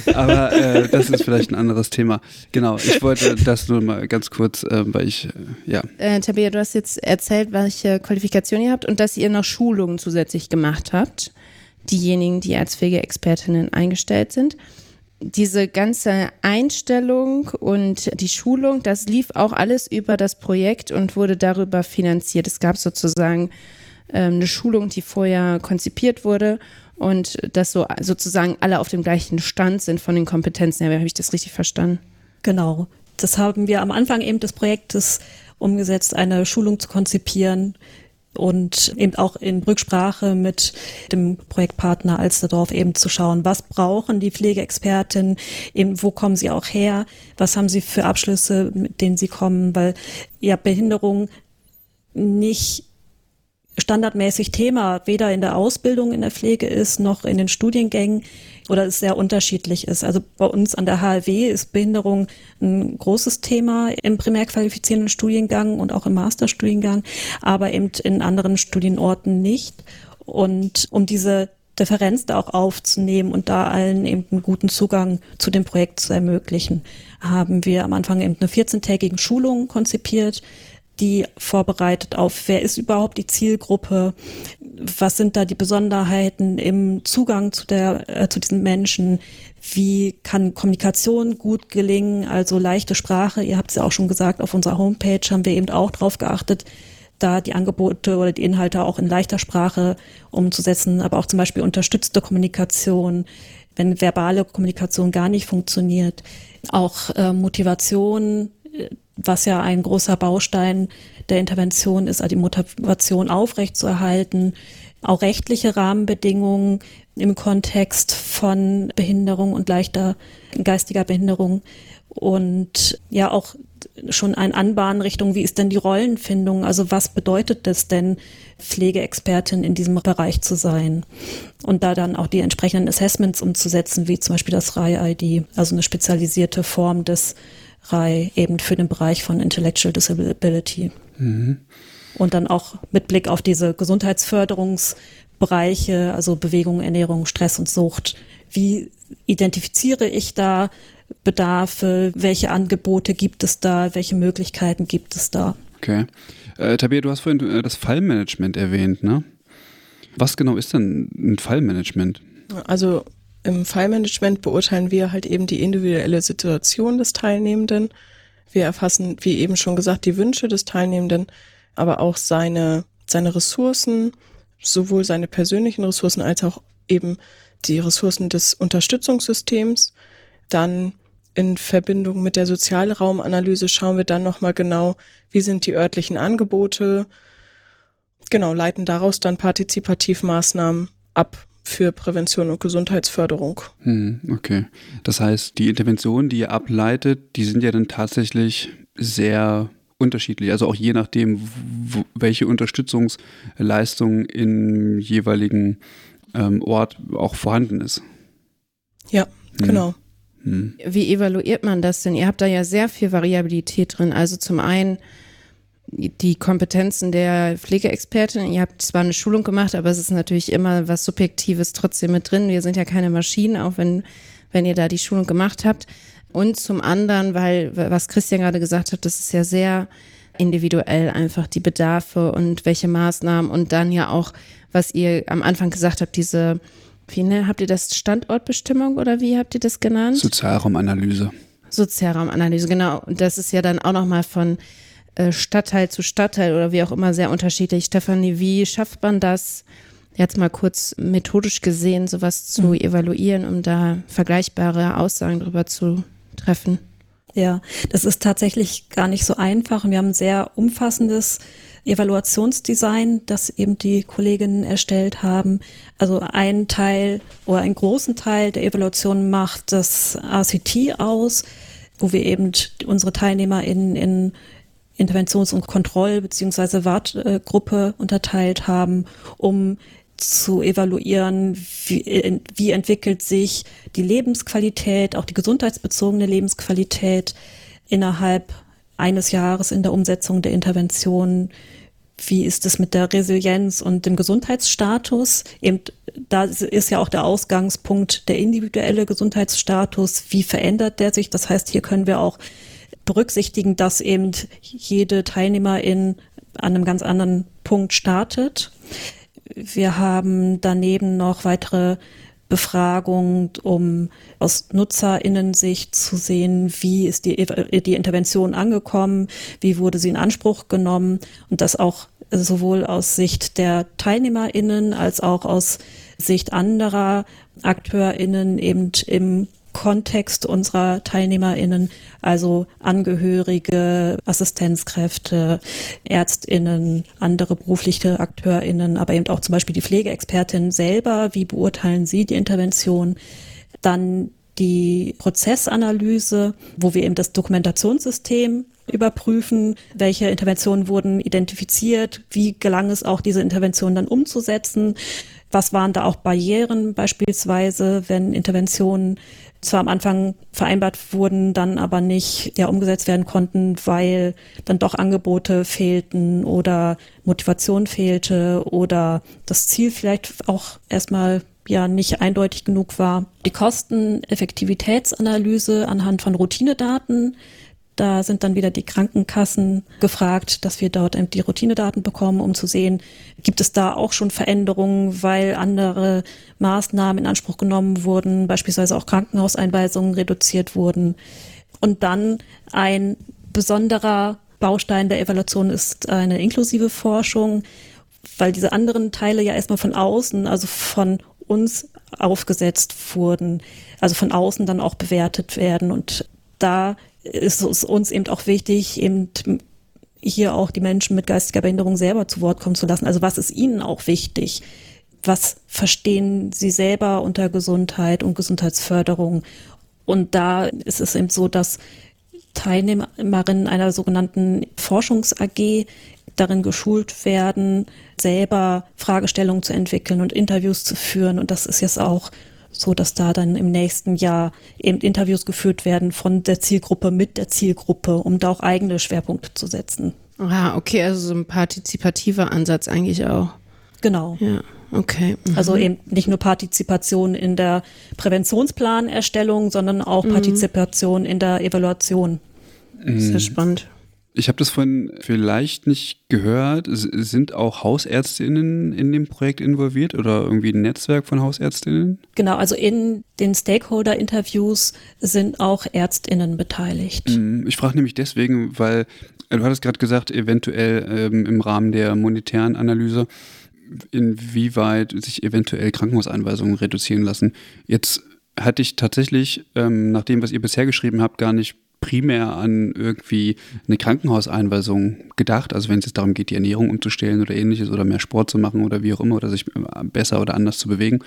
Speaker 1: Ähm, aber äh, das ist vielleicht ein anderes Thema. Genau, ich wollte das nur mal ganz kurz, äh, weil ich, äh, ja.
Speaker 2: Äh, Tabea, du hast jetzt erzählt, welche Qualifikationen ihr habt und dass ihr noch Schulungen zusätzlich gemacht habt. Diejenigen, die als Pflegeexpertinnen eingestellt sind diese ganze Einstellung und die Schulung, das lief auch alles über das Projekt und wurde darüber finanziert. Es gab sozusagen ähm, eine Schulung, die vorher konzipiert wurde und dass so sozusagen alle auf dem gleichen Stand sind von den Kompetenzen her. Habe ich das richtig verstanden?
Speaker 3: Genau. Das haben wir am Anfang eben des Projektes umgesetzt, eine Schulung zu konzipieren, und eben auch in Rücksprache mit dem Projektpartner Alsterdorf eben zu schauen, was brauchen die Pflegeexperten, eben wo kommen sie auch her, was haben sie für Abschlüsse, mit denen sie kommen, weil ja Behinderung nicht standardmäßig Thema weder in der Ausbildung in der Pflege ist noch in den Studiengängen oder es sehr unterschiedlich ist. Also bei uns an der HLW ist Behinderung ein großes Thema im primär qualifizierenden Studiengang und auch im Masterstudiengang, aber eben in anderen Studienorten nicht. Und um diese Differenz da auch aufzunehmen und da allen eben einen guten Zugang zu dem Projekt zu ermöglichen, haben wir am Anfang eben eine 14-tägige Schulung konzipiert, die vorbereitet auf, wer ist überhaupt die Zielgruppe, was sind da die Besonderheiten im Zugang zu der äh, zu diesen Menschen, wie kann Kommunikation gut gelingen, also leichte Sprache. Ihr habt es ja auch schon gesagt, auf unserer Homepage haben wir eben auch drauf geachtet, da die Angebote oder die Inhalte auch in leichter Sprache umzusetzen, aber auch zum Beispiel unterstützte Kommunikation, wenn verbale Kommunikation gar nicht funktioniert, auch äh, Motivation äh, was ja ein großer Baustein der Intervention ist, also die Motivation aufrechtzuerhalten, auch rechtliche Rahmenbedingungen im Kontext von Behinderung und leichter geistiger Behinderung und ja auch schon ein Anbahnen Richtung, wie ist denn die Rollenfindung? Also was bedeutet es denn, Pflegeexpertin in diesem Bereich zu sein? Und da dann auch die entsprechenden Assessments umzusetzen, wie zum Beispiel das RAI-ID, also eine spezialisierte Form des eben für den Bereich von Intellectual Disability. Mhm. Und dann auch mit Blick auf diese Gesundheitsförderungsbereiche, also Bewegung, Ernährung, Stress und Sucht. Wie identifiziere ich da Bedarfe? Welche Angebote gibt es da? Welche Möglichkeiten gibt es da?
Speaker 1: Okay. Äh, Tabea, du hast vorhin äh, das Fallmanagement erwähnt, ne? Was genau ist denn ein Fallmanagement?
Speaker 4: Also im Fallmanagement beurteilen wir halt eben die individuelle Situation des Teilnehmenden. Wir erfassen, wie eben schon gesagt, die Wünsche des Teilnehmenden, aber auch seine, seine Ressourcen, sowohl seine persönlichen Ressourcen als auch eben die Ressourcen des Unterstützungssystems. Dann in Verbindung mit der Sozialraumanalyse schauen wir dann nochmal genau, wie sind die örtlichen Angebote. Genau, leiten daraus dann Partizipativmaßnahmen ab, für Prävention und Gesundheitsförderung.
Speaker 1: Hm, okay. Das heißt, die Interventionen, die ihr ableitet, die sind ja dann tatsächlich sehr unterschiedlich. Also auch je nachdem, welche Unterstützungsleistung im jeweiligen ähm, Ort auch vorhanden ist.
Speaker 4: Ja, hm. genau.
Speaker 2: Hm. Wie evaluiert man das denn? Ihr habt da ja sehr viel Variabilität drin. Also zum einen die Kompetenzen der Pflegeexpertin. Ihr habt zwar eine Schulung gemacht, aber es ist natürlich immer was Subjektives trotzdem mit drin. Wir sind ja keine Maschinen, auch wenn, wenn ihr da die Schulung gemacht habt. Und zum anderen, weil, was Christian gerade gesagt hat, das ist ja sehr individuell einfach die Bedarfe und welche Maßnahmen und dann ja auch, was ihr am Anfang gesagt habt, diese, wie ne, habt ihr das Standortbestimmung oder wie habt ihr das genannt?
Speaker 1: Sozialraumanalyse.
Speaker 2: Sozialraumanalyse, genau. Und das ist ja dann auch nochmal von Stadtteil zu Stadtteil oder wie auch immer sehr unterschiedlich. Stefanie, wie schafft man das, jetzt mal kurz methodisch gesehen, sowas zu mhm. evaluieren, um da vergleichbare Aussagen darüber zu treffen?
Speaker 3: Ja, das ist tatsächlich gar nicht so einfach. Und wir haben ein sehr umfassendes Evaluationsdesign, das eben die Kolleginnen erstellt haben. Also ein Teil oder einen großen Teil der Evaluation macht das ACT aus, wo wir eben unsere Teilnehmer in, in Interventions- und Kontroll- bzw. Wartgruppe unterteilt haben, um zu evaluieren, wie, wie entwickelt sich die Lebensqualität, auch die gesundheitsbezogene Lebensqualität innerhalb eines Jahres in der Umsetzung der Intervention. Wie ist es mit der Resilienz und dem Gesundheitsstatus? Eben, da ist ja auch der Ausgangspunkt der individuelle Gesundheitsstatus. Wie verändert der sich? Das heißt, hier können wir auch berücksichtigen, dass eben jede Teilnehmerin an einem ganz anderen Punkt startet. Wir haben daneben noch weitere Befragungen, um aus Nutzerinnensicht zu sehen, wie ist die, die Intervention angekommen, wie wurde sie in Anspruch genommen und das auch sowohl aus Sicht der Teilnehmerinnen als auch aus Sicht anderer Akteurinnen eben im Kontext unserer TeilnehmerInnen, also Angehörige, Assistenzkräfte, ÄrztInnen, andere berufliche AkteurInnen, aber eben auch zum Beispiel die Pflegeexpertin selber. Wie beurteilen Sie die Intervention? Dann die Prozessanalyse, wo wir eben das Dokumentationssystem überprüfen, welche Interventionen wurden identifiziert, wie gelang es auch, diese Intervention dann umzusetzen, was waren da auch Barrieren beispielsweise, wenn Interventionen zwar am Anfang vereinbart wurden, dann aber nicht ja, umgesetzt werden konnten, weil dann doch Angebote fehlten oder Motivation fehlte oder das Ziel vielleicht auch erstmal ja nicht eindeutig genug war. Die Kosteneffektivitätsanalyse anhand von Routinedaten da sind dann wieder die Krankenkassen gefragt, dass wir dort die Routinedaten bekommen, um zu sehen, gibt es da auch schon Veränderungen, weil andere Maßnahmen in Anspruch genommen wurden, beispielsweise auch Krankenhauseinweisungen reduziert wurden. Und dann ein besonderer Baustein der Evaluation ist eine inklusive Forschung, weil diese anderen Teile ja erstmal von außen, also von uns aufgesetzt wurden, also von außen dann auch bewertet werden. Und da ist es uns eben auch wichtig, eben hier auch die Menschen mit geistiger Behinderung selber zu Wort kommen zu lassen. Also was ist ihnen auch wichtig? Was verstehen sie selber unter Gesundheit und Gesundheitsförderung? Und da ist es eben so, dass Teilnehmerinnen einer sogenannten Forschungs-AG darin geschult werden, selber Fragestellungen zu entwickeln und Interviews zu führen. Und das ist jetzt auch so dass da dann im nächsten Jahr eben Interviews geführt werden von der Zielgruppe mit der Zielgruppe, um da auch eigene Schwerpunkte zu setzen.
Speaker 2: Ah, okay, also so ein partizipativer Ansatz eigentlich auch.
Speaker 3: Genau.
Speaker 2: Ja, okay.
Speaker 3: Mhm. Also eben nicht nur Partizipation in der Präventionsplanerstellung, sondern auch mhm. Partizipation in der Evaluation.
Speaker 2: Sehr spannend.
Speaker 1: Ich habe das vorhin vielleicht nicht gehört. Sind auch Hausärztinnen in dem Projekt involviert oder irgendwie ein Netzwerk von Hausärztinnen?
Speaker 3: Genau, also in den Stakeholder-Interviews sind auch Ärztinnen beteiligt.
Speaker 1: Mhm, ich frage nämlich deswegen, weil du hattest gerade gesagt, eventuell ähm, im Rahmen der monetären Analyse, inwieweit sich eventuell Krankenhauseinweisungen reduzieren lassen. Jetzt hatte ich tatsächlich, ähm, nach dem, was ihr bisher geschrieben habt, gar nicht primär an irgendwie eine Krankenhauseinweisung gedacht. Also wenn es jetzt darum geht, die Ernährung umzustellen oder ähnliches oder mehr Sport zu machen oder wie auch immer oder sich besser oder anders zu bewegen,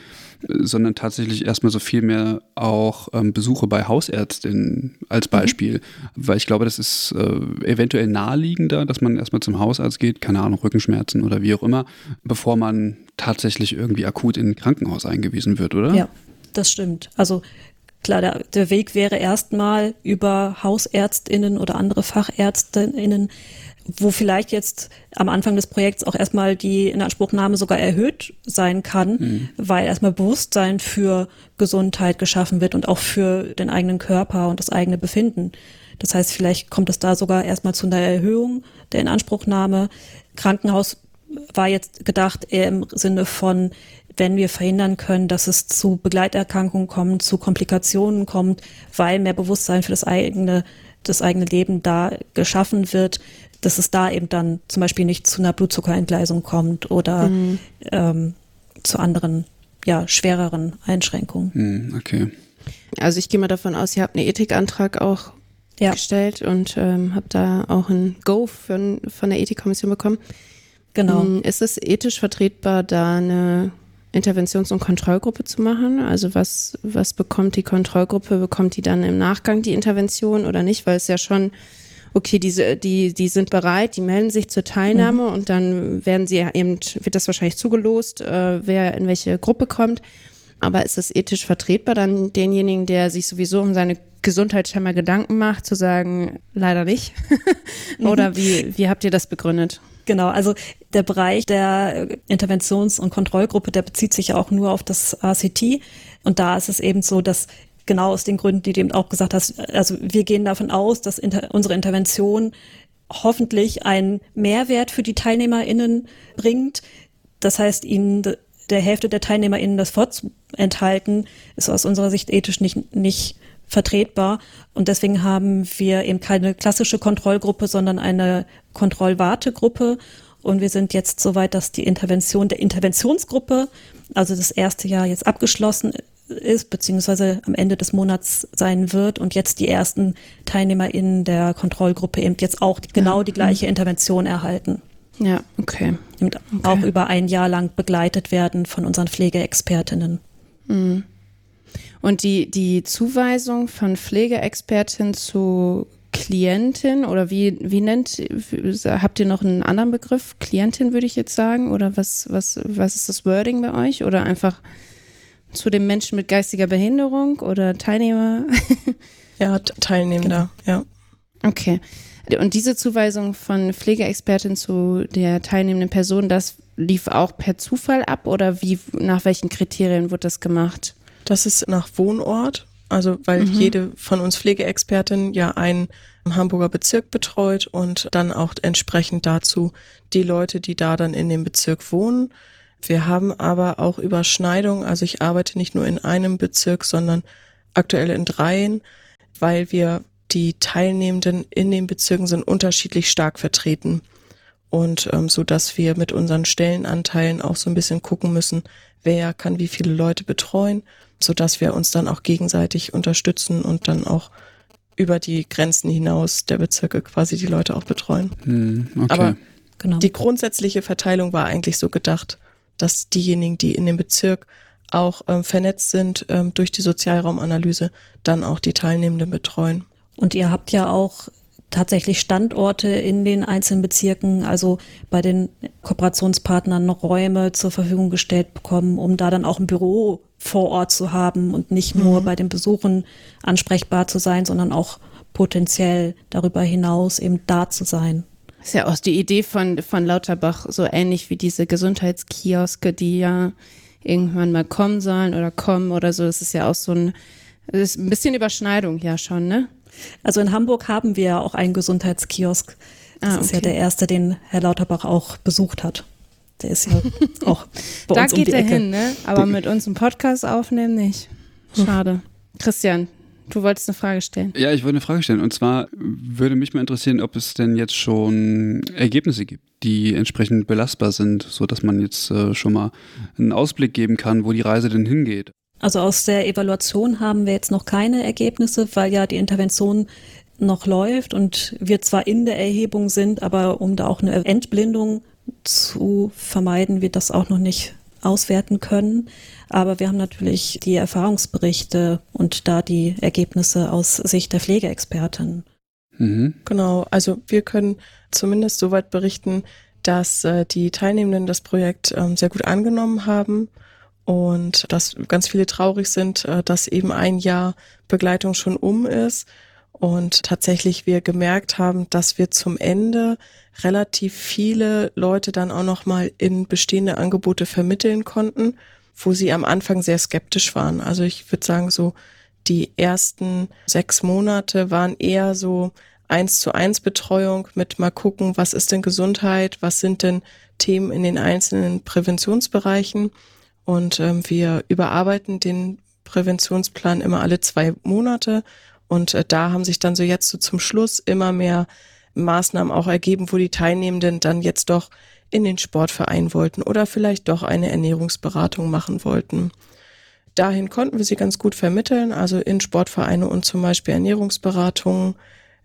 Speaker 1: sondern tatsächlich erstmal so viel mehr auch ähm, Besuche bei Hausärztinnen als mhm. Beispiel. Mhm. Weil ich glaube, das ist äh, eventuell naheliegender, dass man erstmal zum Hausarzt geht, keine Ahnung, Rückenschmerzen oder wie auch immer, bevor man tatsächlich irgendwie akut in ein Krankenhaus eingewiesen wird, oder?
Speaker 3: Ja, das stimmt. Also Klar, der, der Weg wäre erstmal über Hausärztinnen oder andere Fachärztinnen, wo vielleicht jetzt am Anfang des Projekts auch erstmal die Inanspruchnahme sogar erhöht sein kann, mhm. weil erstmal Bewusstsein für Gesundheit geschaffen wird und auch für den eigenen Körper und das eigene Befinden. Das heißt, vielleicht kommt es da sogar erstmal zu einer Erhöhung der Inanspruchnahme. Krankenhaus war jetzt gedacht eher im Sinne von, wenn wir verhindern können, dass es zu Begleiterkrankungen kommt, zu Komplikationen kommt, weil mehr Bewusstsein für das eigene, das eigene Leben da geschaffen wird, dass es da eben dann zum Beispiel nicht zu einer Blutzuckerentgleisung kommt oder mhm. ähm, zu anderen, ja, schwereren Einschränkungen.
Speaker 1: Mhm, okay.
Speaker 2: Also ich gehe mal davon aus, ihr habt einen Ethikantrag auch ja. gestellt und ähm, habt da auch ein Go von, von der Ethikkommission bekommen. Genau. Hm, ist es ethisch vertretbar, da eine Interventions- und Kontrollgruppe zu machen? Also was, was bekommt die Kontrollgruppe? Bekommt die dann im Nachgang die Intervention oder nicht? Weil es ja schon, okay, diese, die, die sind bereit, die melden sich zur Teilnahme mhm. und dann werden sie eben, wird das wahrscheinlich zugelost, äh, wer in welche Gruppe kommt. Aber ist es ethisch vertretbar, dann denjenigen, der sich sowieso um seine Gesundheit scheinbar Gedanken macht, zu sagen, leider nicht? Oder mhm. wie, wie habt ihr das begründet?
Speaker 3: Genau, also der Bereich der Interventions- und Kontrollgruppe, der bezieht sich ja auch nur auf das ACT. Und da ist es eben so, dass genau aus den Gründen, die du eben auch gesagt hast, also wir gehen davon aus, dass inter unsere Intervention hoffentlich einen Mehrwert für die TeilnehmerInnen bringt. Das heißt, ihnen der Hälfte der TeilnehmerInnen das vorzuenthalten, ist aus unserer Sicht ethisch nicht, nicht vertretbar. Und deswegen haben wir eben keine klassische Kontrollgruppe, sondern eine Kontrollwartegruppe. Und wir sind jetzt soweit, dass die Intervention der Interventionsgruppe, also das erste Jahr jetzt abgeschlossen ist, beziehungsweise am Ende des Monats sein wird und jetzt die ersten TeilnehmerInnen der Kontrollgruppe eben jetzt auch genau die gleiche Intervention erhalten.
Speaker 2: Ja, okay.
Speaker 3: Und okay. auch über ein Jahr lang begleitet werden von unseren Pflegeexpertinnen.
Speaker 2: Mhm. Und die, die Zuweisung von Pflegeexpertin zu Klientin oder wie, wie nennt, habt ihr noch einen anderen Begriff? Klientin würde ich jetzt sagen oder was, was, was ist das Wording bei euch oder einfach zu dem Menschen mit geistiger Behinderung oder Teilnehmer?
Speaker 4: ja, Teilnehmender, genau. ja.
Speaker 2: Okay. Und diese Zuweisung von Pflegeexpertin zu der teilnehmenden Person, das lief auch per Zufall ab oder wie, nach welchen Kriterien wurde das gemacht?
Speaker 4: Das ist nach Wohnort, also weil mhm. jede von uns Pflegeexpertin ja einen Hamburger Bezirk betreut und dann auch entsprechend dazu die Leute, die da dann in dem Bezirk wohnen. Wir haben aber auch Überschneidungen, also ich arbeite nicht nur in einem Bezirk, sondern aktuell in dreien, weil wir die Teilnehmenden in den Bezirken sind unterschiedlich stark vertreten und ähm, so dass wir mit unseren Stellenanteilen auch so ein bisschen gucken müssen, wer kann wie viele Leute betreuen so dass wir uns dann auch gegenseitig unterstützen und dann auch über die Grenzen hinaus der Bezirke quasi die Leute auch betreuen.
Speaker 1: Hm, okay.
Speaker 4: Aber genau. die grundsätzliche Verteilung war eigentlich so gedacht, dass diejenigen, die in dem Bezirk auch ähm, vernetzt sind ähm, durch die Sozialraumanalyse, dann auch die Teilnehmenden betreuen.
Speaker 3: Und ihr habt ja auch tatsächlich Standorte in den einzelnen Bezirken, also bei den Kooperationspartnern Räume zur Verfügung gestellt bekommen, um da dann auch ein Büro vor Ort zu haben und nicht nur mhm. bei den Besuchen ansprechbar zu sein, sondern auch potenziell darüber hinaus eben da zu sein.
Speaker 2: Das ist ja auch die Idee von, von Lauterbach, so ähnlich wie diese Gesundheitskioske, die ja irgendwann mal kommen sollen oder kommen oder so. Das ist ja auch so ein, das ist ein bisschen Überschneidung ja schon, ne?
Speaker 3: Also in Hamburg haben wir auch einen Gesundheitskiosk. Das ah, okay. ist ja der erste, den Herr Lauterbach auch besucht hat. Der ist ja auch bei
Speaker 2: da
Speaker 3: uns um
Speaker 2: geht
Speaker 3: die
Speaker 2: er
Speaker 3: Ecke.
Speaker 2: hin, ne? Aber mit uns einen Podcast aufnehmen nicht. Schade. Christian, du wolltest eine Frage stellen.
Speaker 1: Ja, ich wollte eine Frage stellen. Und zwar würde mich mal interessieren, ob es denn jetzt schon Ergebnisse gibt, die entsprechend belastbar sind, sodass man jetzt äh, schon mal einen Ausblick geben kann, wo die Reise denn hingeht.
Speaker 3: Also aus der Evaluation haben wir jetzt noch keine Ergebnisse, weil ja die Intervention noch läuft und wir zwar in der Erhebung sind, aber um da auch eine Entblindung zu vermeiden, wir das auch noch nicht auswerten können. Aber wir haben natürlich die Erfahrungsberichte und da die Ergebnisse aus Sicht der Pflegeexpertin.
Speaker 4: Mhm. Genau, also wir können zumindest soweit berichten, dass äh, die Teilnehmenden das Projekt ähm, sehr gut angenommen haben und dass ganz viele traurig sind, äh, dass eben ein Jahr Begleitung schon um ist und tatsächlich wir gemerkt haben, dass wir zum Ende relativ viele Leute dann auch noch mal in bestehende Angebote vermitteln konnten, wo sie am Anfang sehr skeptisch waren. Also ich würde sagen so die ersten sechs Monate waren eher so eins zu eins Betreuung mit mal gucken, was ist denn Gesundheit, was sind denn Themen in den einzelnen Präventionsbereichen. Und ähm, wir überarbeiten den Präventionsplan immer alle zwei Monate. Und äh, da haben sich dann so jetzt so zum Schluss immer mehr Maßnahmen auch ergeben, wo die Teilnehmenden dann jetzt doch in den Sportverein wollten oder vielleicht doch eine Ernährungsberatung machen wollten. Dahin konnten wir sie ganz gut vermitteln, also in Sportvereine und zum Beispiel Ernährungsberatungen.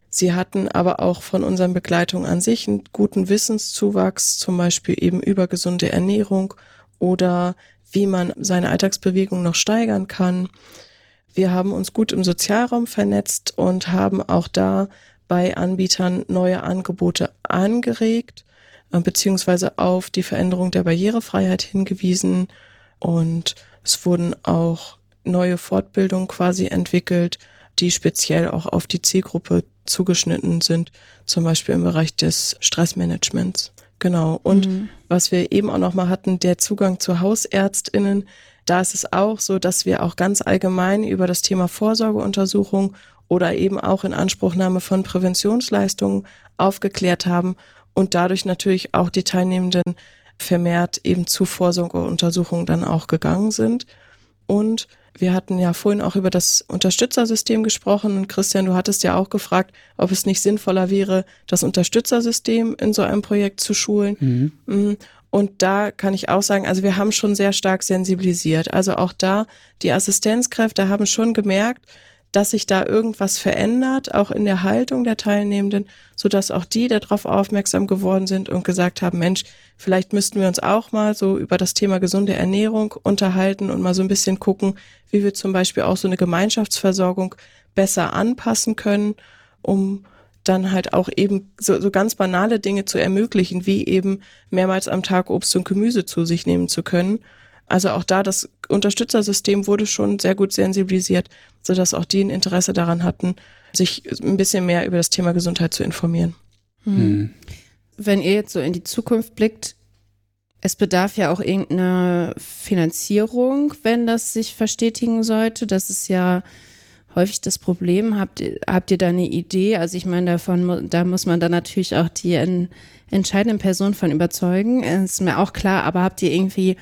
Speaker 4: Sie hatten aber auch von unseren Begleitungen an sich einen guten Wissenszuwachs, zum Beispiel eben über gesunde Ernährung oder wie man seine Alltagsbewegung noch steigern kann. Wir haben uns gut im Sozialraum vernetzt und haben auch da bei Anbietern neue Angebote angeregt, äh, beziehungsweise auf die Veränderung der Barrierefreiheit hingewiesen. Und es wurden auch neue Fortbildungen quasi entwickelt, die speziell auch auf die Zielgruppe zugeschnitten sind, zum Beispiel im Bereich des Stressmanagements. Genau. Und mhm. was wir eben auch noch mal hatten, der Zugang zu Hausärztinnen. Da ist es auch so, dass wir auch ganz allgemein über das Thema Vorsorgeuntersuchung oder eben auch in Anspruchnahme von Präventionsleistungen aufgeklärt haben und dadurch natürlich auch die Teilnehmenden vermehrt eben zu Vorsorgeuntersuchungen dann auch gegangen sind. Und wir hatten ja vorhin auch über das Unterstützersystem gesprochen und Christian, du hattest ja auch gefragt, ob es nicht sinnvoller wäre, das Unterstützersystem in so einem Projekt zu schulen. Mhm. Und da kann ich auch sagen, also wir haben schon sehr stark sensibilisiert. Also auch da, die Assistenzkräfte haben schon gemerkt, dass sich da irgendwas verändert, auch in der Haltung der Teilnehmenden, so dass auch die darauf aufmerksam geworden sind und gesagt haben, Mensch, vielleicht müssten wir uns auch mal so über das Thema gesunde Ernährung unterhalten und mal so ein bisschen gucken, wie wir zum Beispiel auch so eine Gemeinschaftsversorgung besser anpassen können, um dann halt auch eben so, so ganz banale Dinge zu ermöglichen, wie eben mehrmals am Tag Obst und Gemüse zu sich nehmen zu können also auch da, das Unterstützersystem wurde schon sehr gut sensibilisiert, sodass auch die ein Interesse daran hatten, sich ein bisschen mehr über das Thema Gesundheit zu informieren.
Speaker 2: Hm. Wenn ihr jetzt so in die Zukunft blickt, es bedarf ja auch irgendeiner Finanzierung, wenn das sich verstetigen sollte. Das ist ja häufig das Problem. Habt, habt ihr da eine Idee? Also ich meine, davon, da muss man dann natürlich auch die en, entscheidenden Personen von überzeugen. Ist mir auch klar, aber habt ihr irgendwie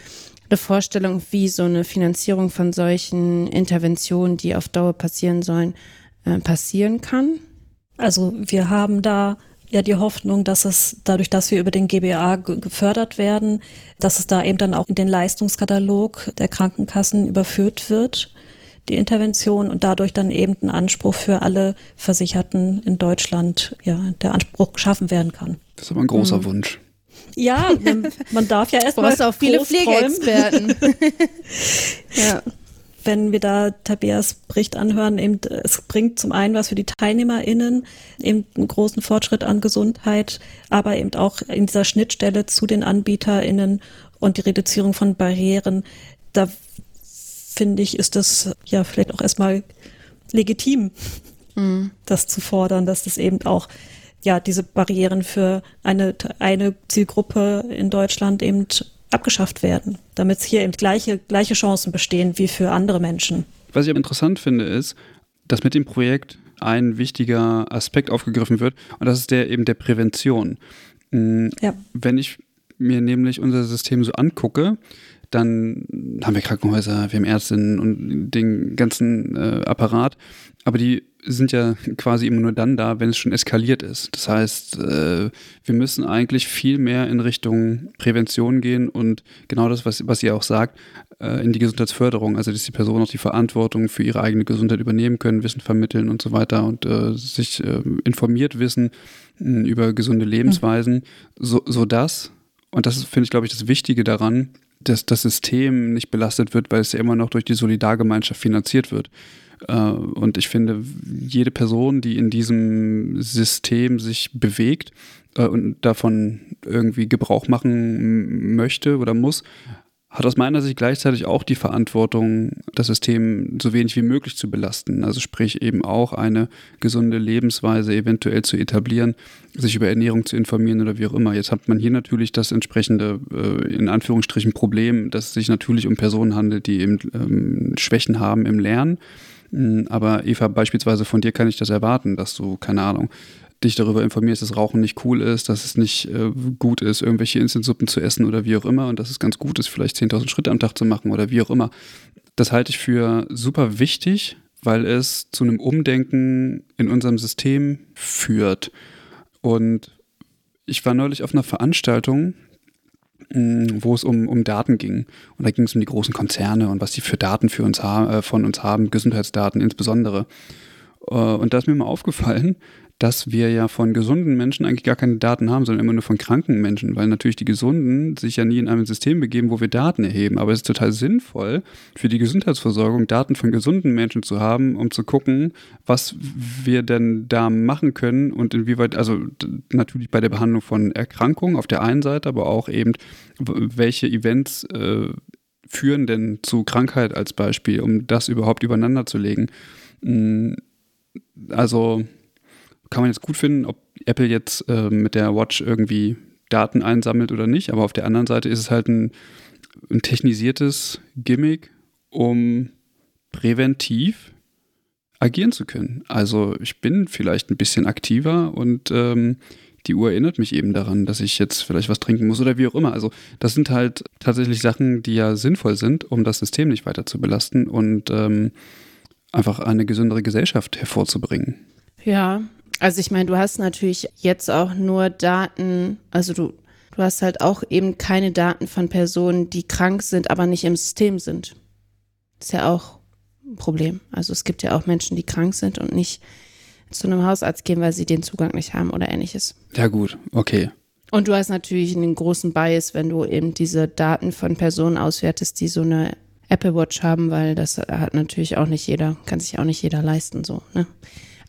Speaker 2: eine Vorstellung, wie so eine Finanzierung von solchen Interventionen, die auf Dauer passieren sollen, äh, passieren kann?
Speaker 3: Also wir haben da ja die Hoffnung, dass es dadurch, dass wir über den GBA gefördert werden, dass es da eben dann auch in den Leistungskatalog der Krankenkassen überführt wird, die Intervention und dadurch dann eben ein Anspruch für alle Versicherten in Deutschland, ja, der Anspruch geschaffen werden kann.
Speaker 1: Das ist aber ein großer mhm. Wunsch.
Speaker 3: Ja, man darf ja erstmal.
Speaker 2: Du auch viele Pflegeexperten.
Speaker 3: ja. Wenn wir da Tabeas Bericht anhören, eben, es bringt zum einen was für die TeilnehmerInnen, eben einen großen Fortschritt an Gesundheit, aber eben auch in dieser Schnittstelle zu den AnbieterInnen und die Reduzierung von Barrieren. Da finde ich, ist das ja vielleicht auch erstmal legitim, mhm. das zu fordern, dass das eben auch ja, diese Barrieren für eine, eine Zielgruppe in Deutschland eben abgeschafft werden, damit hier eben gleiche, gleiche Chancen bestehen wie für andere Menschen.
Speaker 1: Was ich aber interessant finde, ist, dass mit dem Projekt ein wichtiger Aspekt aufgegriffen wird und das ist der eben der Prävention. Mm, ja. Wenn ich mir nämlich unser System so angucke, dann haben wir Krankenhäuser, wir haben Ärztinnen und den ganzen äh, Apparat. Aber die sind ja quasi immer nur dann da, wenn es schon eskaliert ist. Das heißt, äh, wir müssen eigentlich viel mehr in Richtung Prävention gehen und genau das, was, was ihr auch sagt, äh, in die Gesundheitsförderung, also dass die Personen auch die Verantwortung für ihre eigene Gesundheit übernehmen können, Wissen vermitteln und so weiter und äh, sich äh, informiert wissen mh, über gesunde Lebensweisen, mhm. so, so das, und das finde ich, glaube ich, das Wichtige daran, dass das System nicht belastet wird, weil es ja immer noch durch die Solidargemeinschaft finanziert wird. Äh, und ich finde, jede Person, die in diesem System sich bewegt äh, und davon irgendwie Gebrauch machen möchte oder muss, hat aus meiner Sicht gleichzeitig auch die Verantwortung, das System so wenig wie möglich zu belasten. Also sprich eben auch eine gesunde Lebensweise eventuell zu etablieren, sich über Ernährung zu informieren oder wie auch immer. Jetzt hat man hier natürlich das entsprechende, äh, in Anführungsstrichen, Problem, dass es sich natürlich um Personen handelt, die eben ähm, Schwächen haben im Lernen. Hm, aber Eva, beispielsweise von dir kann ich das erwarten, dass du, keine Ahnung, dich darüber informierst, dass Rauchen nicht cool ist, dass es nicht äh, gut ist, irgendwelche Inselsuppen zu essen oder wie auch immer und dass es ganz gut ist, vielleicht 10.000 Schritte am Tag zu machen oder wie auch immer. Das halte ich für super wichtig, weil es zu einem Umdenken in unserem System führt. Und ich war neulich auf einer Veranstaltung, wo es um, um Daten ging. Und da ging es um die großen Konzerne und was die für Daten für uns ha äh, von uns haben, Gesundheitsdaten insbesondere. Äh, und da ist mir mal aufgefallen, dass wir ja von gesunden Menschen eigentlich gar keine Daten haben, sondern immer nur von kranken Menschen, weil natürlich die Gesunden sich ja nie in einem System begeben, wo wir Daten erheben. Aber es ist total sinnvoll für die Gesundheitsversorgung, Daten von gesunden Menschen zu haben, um zu gucken, was wir denn da machen können und inwieweit, also natürlich bei der Behandlung von Erkrankungen auf der einen Seite, aber auch eben, welche Events äh, führen denn zu Krankheit als Beispiel, um das überhaupt übereinander zu legen. Hm, also kann man jetzt gut finden, ob Apple jetzt äh, mit der Watch irgendwie Daten einsammelt oder nicht, aber auf der anderen Seite ist es halt ein, ein technisiertes Gimmick, um präventiv agieren zu können. Also ich bin vielleicht ein bisschen aktiver und ähm, die Uhr erinnert mich eben daran, dass ich jetzt vielleicht was trinken muss oder wie auch immer. Also das sind halt tatsächlich Sachen, die ja sinnvoll sind, um das System nicht weiter zu belasten und ähm, einfach eine gesündere Gesellschaft hervorzubringen.
Speaker 2: Ja, also ich meine, du hast natürlich jetzt auch nur Daten, also du, du hast halt auch eben keine Daten von Personen, die krank sind, aber nicht im System sind. Das ist ja auch ein Problem. Also es gibt ja auch Menschen, die krank sind und nicht zu einem Hausarzt gehen, weil sie den Zugang nicht haben oder ähnliches.
Speaker 1: Ja gut, okay.
Speaker 2: Und du hast natürlich einen großen Bias, wenn du eben diese Daten von Personen auswertest, die so eine Apple Watch haben, weil das hat natürlich auch nicht jeder, kann sich auch nicht jeder leisten, so, ne?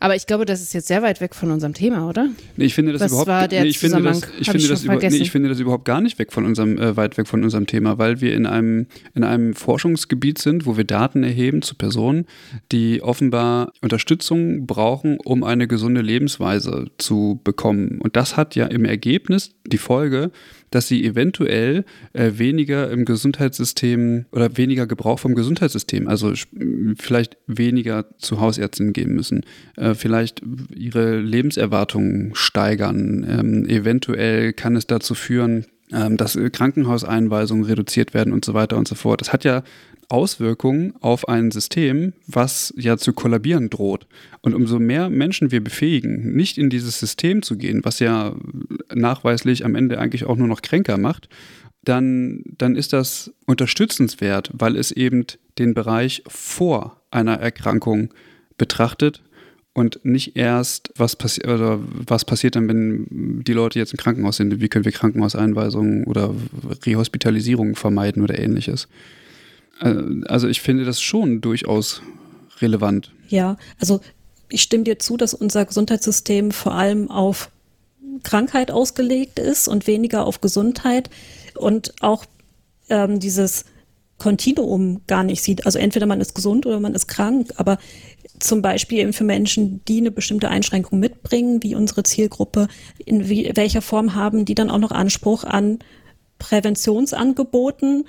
Speaker 2: Aber ich glaube, das ist jetzt sehr weit weg von unserem Thema, oder?
Speaker 1: Nee, ich finde das
Speaker 2: Was
Speaker 1: überhaupt
Speaker 2: war der
Speaker 1: nee, ich finde das, ich finde
Speaker 2: ich
Speaker 1: das über, nee, ich finde das überhaupt gar nicht weg von unserem äh, weit weg von unserem Thema, weil wir in einem in einem Forschungsgebiet sind, wo wir Daten erheben zu Personen, die offenbar Unterstützung brauchen, um eine gesunde Lebensweise zu bekommen. Und das hat ja im Ergebnis die Folge, dass sie eventuell äh, weniger im Gesundheitssystem oder weniger Gebrauch vom Gesundheitssystem, also vielleicht weniger zu Hausärzten gehen müssen, äh, vielleicht ihre Lebenserwartungen steigern. Ähm, eventuell kann es dazu führen, ähm, dass Krankenhauseinweisungen reduziert werden und so weiter und so fort. Das hat ja Auswirkungen auf ein System, was ja zu kollabieren droht. Und umso mehr Menschen wir befähigen, nicht in dieses System zu gehen, was ja nachweislich am Ende eigentlich auch nur noch kränker macht, dann, dann ist das unterstützenswert, weil es eben den Bereich vor einer Erkrankung betrachtet und nicht erst, was, passi oder was passiert dann, wenn die Leute jetzt im Krankenhaus sind, wie können wir Krankenhauseinweisungen oder Rehospitalisierungen vermeiden oder ähnliches. Äh, also ich finde das schon durchaus relevant.
Speaker 3: Ja, also ich stimme dir zu, dass unser Gesundheitssystem vor allem auf Krankheit ausgelegt ist und weniger auf Gesundheit und auch ähm, dieses Kontinuum gar nicht sieht. Also entweder man ist gesund oder man ist krank, aber zum Beispiel eben für Menschen, die eine bestimmte Einschränkung mitbringen, wie unsere Zielgruppe, in welcher Form haben die dann auch noch Anspruch an Präventionsangeboten,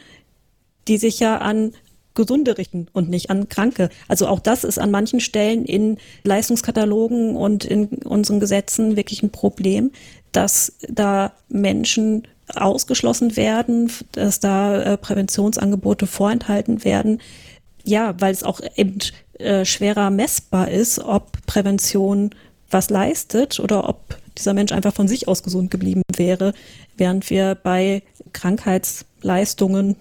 Speaker 3: die sich ja an Gesunde richten und nicht an Kranke. Also auch das ist an manchen Stellen in Leistungskatalogen und in unseren Gesetzen wirklich ein Problem, dass da Menschen ausgeschlossen werden, dass da äh, Präventionsangebote vorenthalten werden. Ja, weil es auch eben äh, schwerer messbar ist, ob Prävention was leistet oder ob dieser Mensch einfach von sich aus gesund geblieben wäre, während wir bei Krankheitsleistungen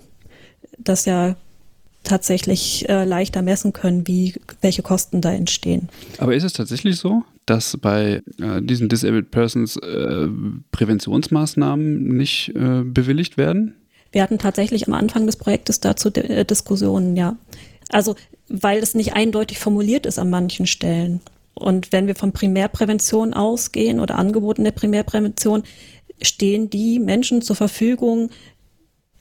Speaker 3: das ja tatsächlich äh, leichter messen können, wie welche Kosten da entstehen.
Speaker 1: Aber ist es tatsächlich so, dass bei äh, diesen Disabled Persons äh, Präventionsmaßnahmen nicht äh, bewilligt werden?
Speaker 3: Wir hatten tatsächlich am Anfang des Projektes dazu äh, Diskussionen, ja. Also weil es nicht eindeutig formuliert ist an manchen Stellen. Und wenn wir von Primärprävention ausgehen oder Angeboten der Primärprävention, stehen die Menschen zur Verfügung,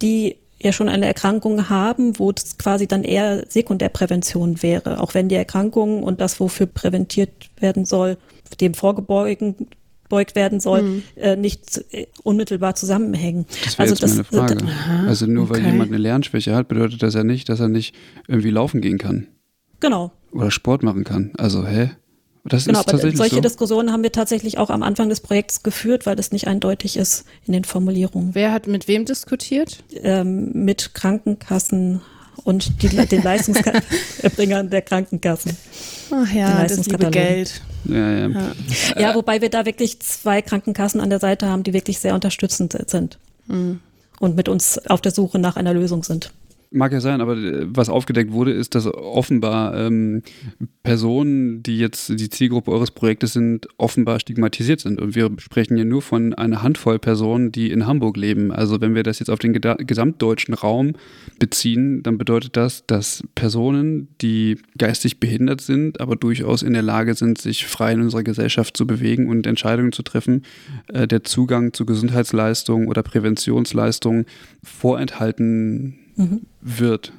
Speaker 3: die ja schon eine Erkrankung haben, wo es quasi dann eher Sekundärprävention wäre, auch wenn die Erkrankung und das, wofür präventiert werden soll, dem vorgebeugt werden soll, mhm. äh, nicht äh, unmittelbar zusammenhängen.
Speaker 1: Das wäre also jetzt das, meine Frage. Aha, also nur okay. weil jemand eine Lernschwäche hat, bedeutet das ja nicht, dass er nicht irgendwie laufen gehen kann.
Speaker 3: Genau.
Speaker 1: Oder Sport machen kann. Also, hä?
Speaker 3: Das genau, aber solche so? Diskussionen haben wir tatsächlich auch am Anfang des Projekts geführt, weil das nicht eindeutig ist in den Formulierungen.
Speaker 2: Wer hat mit wem diskutiert?
Speaker 3: Ähm, mit Krankenkassen und die, den Leistungserbringern der Krankenkassen.
Speaker 2: Ach ja, das liebe Geld.
Speaker 1: Ja, ja.
Speaker 3: Ja. ja, wobei wir da wirklich zwei Krankenkassen an der Seite haben, die wirklich sehr unterstützend sind mhm. und mit uns auf der Suche nach einer Lösung sind.
Speaker 1: Mag ja sein, aber äh, was aufgedeckt wurde, ist, dass offenbar ähm, Personen, die jetzt die Zielgruppe eures Projektes sind, offenbar stigmatisiert sind. Und wir sprechen hier nur von einer Handvoll Personen, die in Hamburg leben. Also wenn wir das jetzt auf den gesamtdeutschen Raum beziehen, dann bedeutet das, dass Personen, die geistig behindert sind, aber durchaus in der Lage sind, sich frei in unserer Gesellschaft zu bewegen und Entscheidungen zu treffen, äh, der Zugang zu Gesundheitsleistungen oder Präventionsleistungen vorenthalten mhm. wird.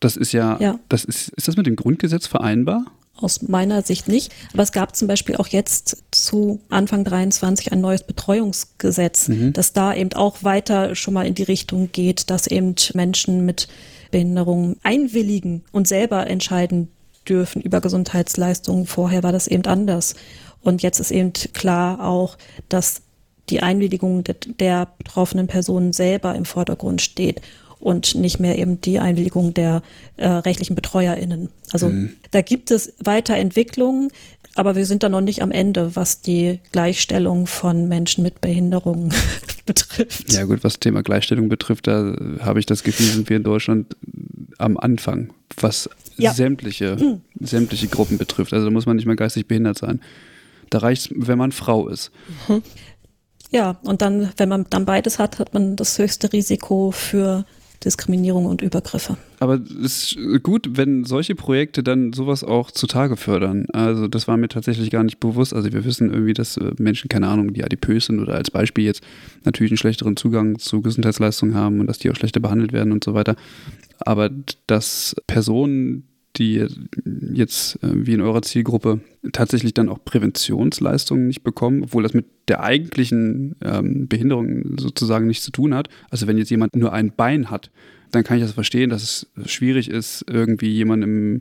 Speaker 1: Das ist ja, ja, das ist, ist das mit dem Grundgesetz vereinbar?
Speaker 3: Aus meiner Sicht nicht. Aber es gab zum Beispiel auch jetzt zu Anfang 23 ein neues Betreuungsgesetz, mhm. das da eben auch weiter schon mal in die Richtung geht, dass eben Menschen mit Behinderungen einwilligen und selber entscheiden dürfen über Gesundheitsleistungen. Vorher war das eben anders. Und jetzt ist eben klar auch, dass die Einwilligung der betroffenen Personen selber im Vordergrund steht und nicht mehr eben die Einwilligung der äh, rechtlichen BetreuerInnen. Also mhm. da gibt es Weiterentwicklungen, aber wir sind da noch nicht am Ende, was die Gleichstellung von Menschen mit Behinderungen betrifft.
Speaker 1: Ja gut, was Thema Gleichstellung betrifft, da habe ich das Gefühl, sind wir in Deutschland am Anfang, was ja. sämtliche, mhm. sämtliche Gruppen betrifft. Also da muss man nicht mehr geistig behindert sein. Da reicht es, wenn man Frau ist.
Speaker 3: Mhm. Ja, und dann, wenn man dann beides hat, hat man das höchste Risiko für Diskriminierung und Übergriffe.
Speaker 1: Aber es ist gut, wenn solche Projekte dann sowas auch zutage fördern. Also das war mir tatsächlich gar nicht bewusst. Also wir wissen irgendwie, dass äh, Menschen, keine Ahnung, die adipös sind oder als Beispiel jetzt natürlich einen schlechteren Zugang zu Gesundheitsleistungen haben und dass die auch schlechter behandelt werden und so weiter. Aber dass Personen, die jetzt äh, wie in eurer Zielgruppe tatsächlich dann auch Präventionsleistungen nicht bekommen, obwohl das mit der eigentlichen ähm, Behinderung sozusagen nichts zu tun hat. Also wenn jetzt jemand nur ein Bein hat, dann kann ich das verstehen, dass es schwierig ist, irgendwie jemanden im,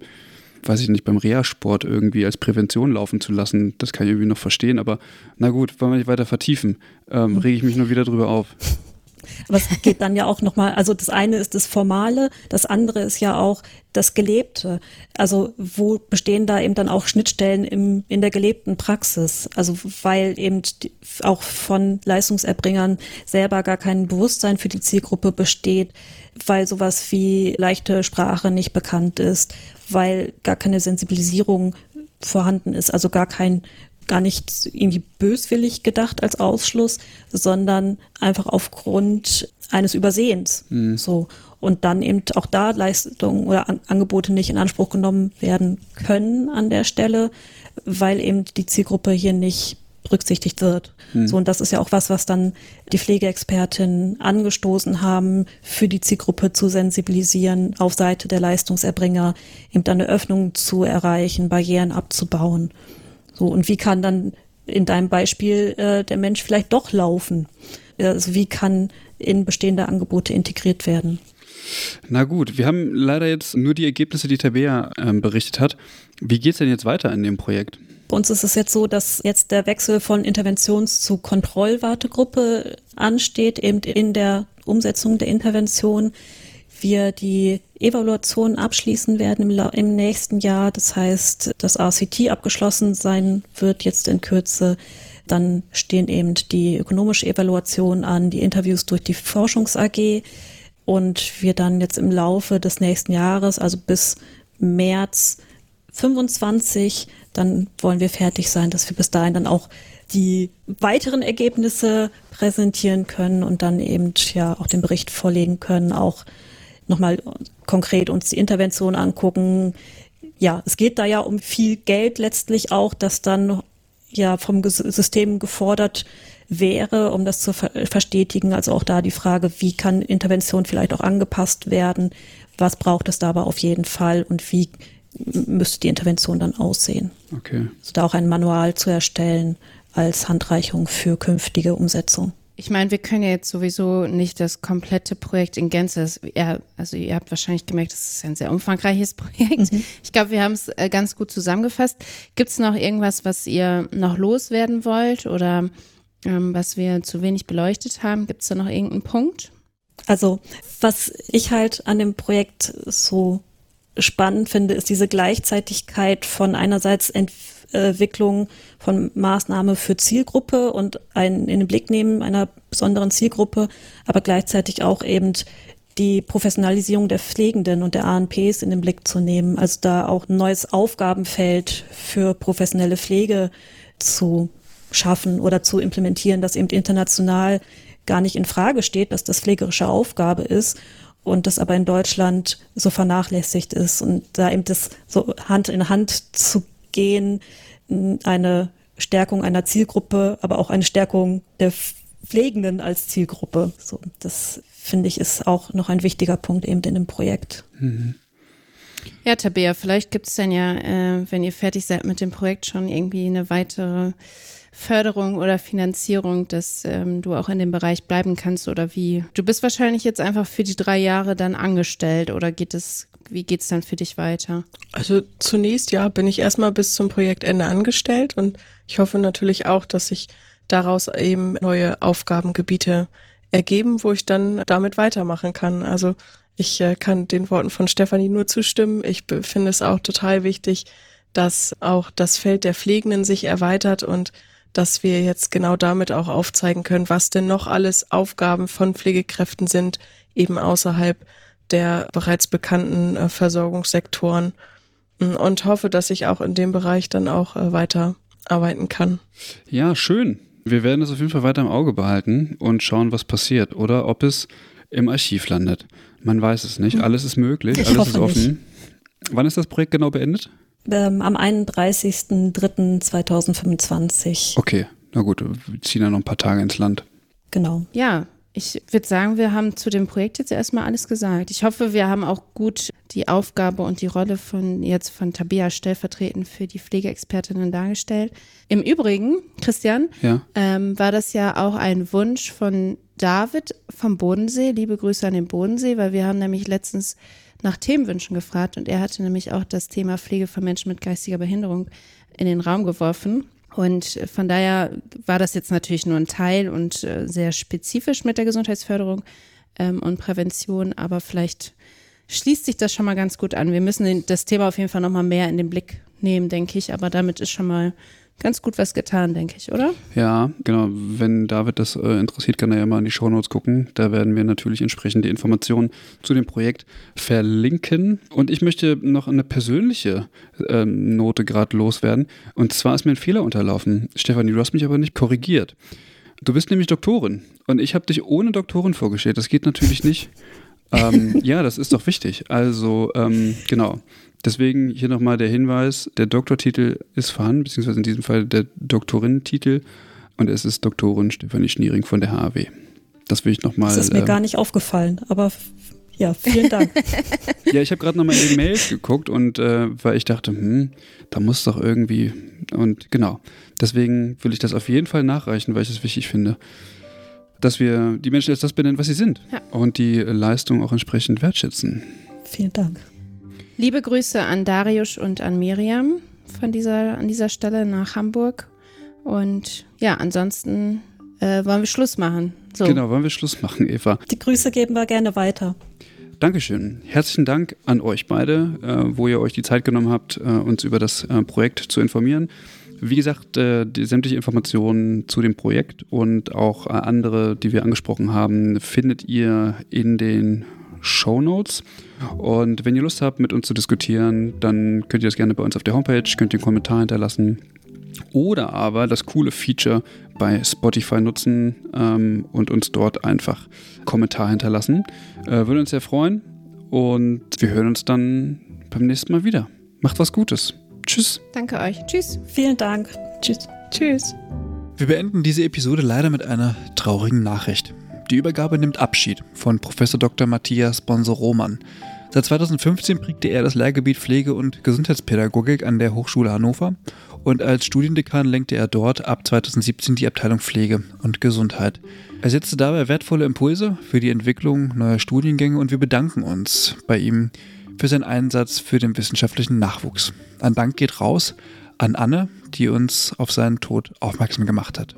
Speaker 1: weiß ich nicht, beim Reha-Sport irgendwie als Prävention laufen zu lassen. Das kann ich irgendwie noch verstehen, aber na gut, wollen wir nicht weiter vertiefen, ähm, rege ich mich nur wieder drüber auf.
Speaker 3: Aber es geht dann ja auch nochmal, also das eine ist das Formale, das andere ist ja auch das Gelebte. Also wo bestehen da eben dann auch Schnittstellen im, in der gelebten Praxis? Also weil eben auch von Leistungserbringern selber gar kein Bewusstsein für die Zielgruppe besteht, weil sowas wie leichte Sprache nicht bekannt ist, weil gar keine Sensibilisierung vorhanden ist, also gar kein gar nicht irgendwie böswillig gedacht als Ausschluss, sondern einfach aufgrund eines Übersehens. Mhm. So. Und dann eben auch da Leistungen oder An Angebote nicht in Anspruch genommen werden können an der Stelle, weil eben die Zielgruppe hier nicht berücksichtigt wird. Mhm. So, und das ist ja auch was, was dann die Pflegeexpertinnen angestoßen haben, für die Zielgruppe zu sensibilisieren, auf Seite der Leistungserbringer eben eine Öffnung zu erreichen, Barrieren abzubauen. So, und wie kann dann in deinem Beispiel äh, der Mensch vielleicht doch laufen? Also wie kann in bestehende Angebote integriert werden?
Speaker 1: Na gut, wir haben leider jetzt nur die Ergebnisse, die Tabea ähm, berichtet hat. Wie geht es denn jetzt weiter in dem Projekt?
Speaker 3: Bei uns ist es jetzt so, dass jetzt der Wechsel von Interventions- zu Kontrollwartegruppe ansteht, eben in der Umsetzung der Intervention. Wir die Evaluation abschließen werden im, im nächsten Jahr. Das heißt, das RCT abgeschlossen sein wird jetzt in Kürze. Dann stehen eben die ökonomische Evaluation an, die Interviews durch die Forschungs AG und wir dann jetzt im Laufe des nächsten Jahres, also bis März 25, dann wollen wir fertig sein, dass wir bis dahin dann auch die weiteren Ergebnisse präsentieren können und dann eben ja auch den Bericht vorlegen können, auch nochmal konkret uns die Intervention angucken. Ja, es geht da ja um viel Geld letztlich auch, das dann ja vom System gefordert wäre, um das zu verstetigen. Also auch da die Frage, wie kann Intervention vielleicht auch angepasst werden? Was braucht es da aber auf jeden Fall und wie müsste die Intervention dann aussehen?
Speaker 1: Okay.
Speaker 3: Also da auch ein Manual zu erstellen als Handreichung für künftige Umsetzung.
Speaker 2: Ich meine, wir können ja jetzt sowieso nicht das komplette Projekt in Gänze. Also ihr habt wahrscheinlich gemerkt, das ist ein sehr umfangreiches Projekt. Mhm. Ich glaube, wir haben es äh, ganz gut zusammengefasst. Gibt es noch irgendwas, was ihr noch loswerden wollt oder ähm, was wir zu wenig beleuchtet haben? Gibt es da noch irgendeinen Punkt?
Speaker 3: Also was ich halt an dem Projekt so spannend finde, ist diese Gleichzeitigkeit von einerseits Entwicklung von Maßnahme für Zielgruppe und ein in den Blick nehmen einer besonderen Zielgruppe, aber gleichzeitig auch eben die Professionalisierung der Pflegenden und der ANPs in den Blick zu nehmen. Also da auch ein neues Aufgabenfeld für professionelle Pflege zu schaffen oder zu implementieren, das eben international gar nicht in Frage steht, dass das pflegerische Aufgabe ist und das aber in Deutschland so vernachlässigt ist und da eben das so Hand in Hand zu gehen, eine Stärkung einer Zielgruppe, aber auch eine Stärkung der Pflegenden als Zielgruppe. So, das finde ich ist auch noch ein wichtiger Punkt eben in dem Projekt. Mhm.
Speaker 2: Ja, Tabea, vielleicht gibt es dann ja, äh, wenn ihr fertig seid mit dem Projekt, schon irgendwie eine weitere Förderung oder Finanzierung, dass ähm, du auch in dem Bereich bleiben kannst oder wie? Du bist wahrscheinlich jetzt einfach für die drei Jahre dann angestellt oder geht es, wie geht es dann für dich weiter?
Speaker 4: Also zunächst ja, bin ich erstmal bis zum Projektende angestellt und ich hoffe natürlich auch, dass sich daraus eben neue Aufgabengebiete ergeben, wo ich dann damit weitermachen kann. Also ich äh, kann den Worten von Stefanie nur zustimmen. Ich finde es auch total wichtig, dass auch das Feld der Pflegenden sich erweitert und dass wir jetzt genau damit auch aufzeigen können, was denn noch alles Aufgaben von Pflegekräften sind, eben außerhalb der bereits bekannten äh, Versorgungssektoren mm, und hoffe, dass ich auch in dem Bereich dann auch äh, weiter arbeiten kann.
Speaker 1: Ja, schön. Wir werden das auf jeden Fall weiter im Auge behalten und schauen, was passiert oder ob es im Archiv landet. Man weiß es nicht. Hm. Alles ist möglich, ich alles ist offen. Nicht. Wann ist das Projekt genau beendet?
Speaker 3: Ähm, am 31.03.2025.
Speaker 1: Okay, na gut, wir ziehen ja noch ein paar Tage ins Land.
Speaker 3: Genau.
Speaker 2: Ja, ich würde sagen, wir haben zu dem Projekt jetzt erstmal alles gesagt. Ich hoffe, wir haben auch gut die Aufgabe und die Rolle von jetzt von Tabea stellvertretend für die Pflegeexpertinnen dargestellt. Im Übrigen, Christian,
Speaker 1: ja.
Speaker 2: ähm, war das ja auch ein Wunsch von David vom Bodensee. Liebe Grüße an den Bodensee, weil wir haben nämlich letztens nach Themenwünschen gefragt und er hatte nämlich auch das Thema Pflege von Menschen mit geistiger Behinderung in den Raum geworfen. Und von daher war das jetzt natürlich nur ein Teil und äh, sehr spezifisch mit der Gesundheitsförderung ähm, und Prävention, aber vielleicht schließt sich das schon mal ganz gut an. Wir müssen das Thema auf jeden Fall noch mal mehr in den Blick nehmen, denke ich, aber damit ist schon mal ganz gut was getan, denke ich, oder?
Speaker 1: Ja, genau. Wenn David das äh, interessiert, kann er ja mal in die Shownotes gucken. Da werden wir natürlich entsprechend die Informationen zu dem Projekt verlinken. Und ich möchte noch eine persönliche äh, Note gerade loswerden. Und zwar ist mir ein Fehler unterlaufen. Stefanie, du hast mich aber nicht korrigiert. Du bist nämlich Doktorin und ich habe dich ohne Doktorin vorgestellt. Das geht natürlich nicht. ähm, ja, das ist doch wichtig. Also, ähm, genau. Deswegen hier nochmal der Hinweis, der Doktortitel ist vorhanden, beziehungsweise in diesem Fall der Doktorinnentitel und es ist Doktorin Stefanie Schniering von der HAW. Das will ich nochmal.
Speaker 3: Das ist mir äh, gar nicht aufgefallen, aber ja, vielen Dank.
Speaker 1: ja, ich habe gerade nochmal in die Mails geguckt und äh, weil ich dachte, hm, da muss doch irgendwie und genau. Deswegen will ich das auf jeden Fall nachreichen, weil ich es wichtig finde. dass wir die Menschen als das benennen, was sie sind
Speaker 2: Ja.
Speaker 1: und die Leistung auch entsprechend wertschätzen.
Speaker 3: Vielen Dank.
Speaker 2: Liebe Grüße an Darius und an Miriam von dieser, an dieser Stelle nach Hamburg. Und ja, ansonsten äh, wollen wir Schluss machen. So.
Speaker 1: Genau, wollen wir Schluss machen, Eva.
Speaker 3: Die Grüße geben wir gerne weiter.
Speaker 1: Dankeschön. Herzlichen Dank an euch beide, äh, wo ihr euch die Zeit genommen habt, äh, uns über das äh, Projekt zu informieren. Wie gesagt, äh, die sämtliche Informationen zu dem Projekt und auch äh, andere, die wir angesprochen haben, findet ihr in den Show Notes. Und wenn ihr Lust habt, mit uns zu diskutieren, dann könnt ihr das gerne bei uns auf der Homepage, könnt ihr einen Kommentar hinterlassen. Oder aber das coole Feature bei Spotify nutzen ähm, und uns dort einfach Kommentar hinterlassen. Äh, würde uns sehr freuen. Und wir hören uns dann beim nächsten Mal wieder. Macht was Gutes. Tschüss.
Speaker 2: Danke euch. Tschüss.
Speaker 3: Vielen Dank. Tschüss.
Speaker 4: Tschüss.
Speaker 5: Wir beenden diese Episode leider mit einer traurigen Nachricht. Die Übergabe nimmt Abschied von Prof. Dr. Matthias Bonso-Roman. Seit 2015 prägte er das Lehrgebiet Pflege- und Gesundheitspädagogik an der Hochschule Hannover und als Studiendekan lenkte er dort ab 2017 die Abteilung Pflege und Gesundheit. Er setzte dabei wertvolle Impulse für die Entwicklung neuer Studiengänge und wir bedanken uns bei ihm für seinen Einsatz für den wissenschaftlichen Nachwuchs. Ein Dank geht raus an Anne, die uns auf seinen Tod aufmerksam gemacht hat.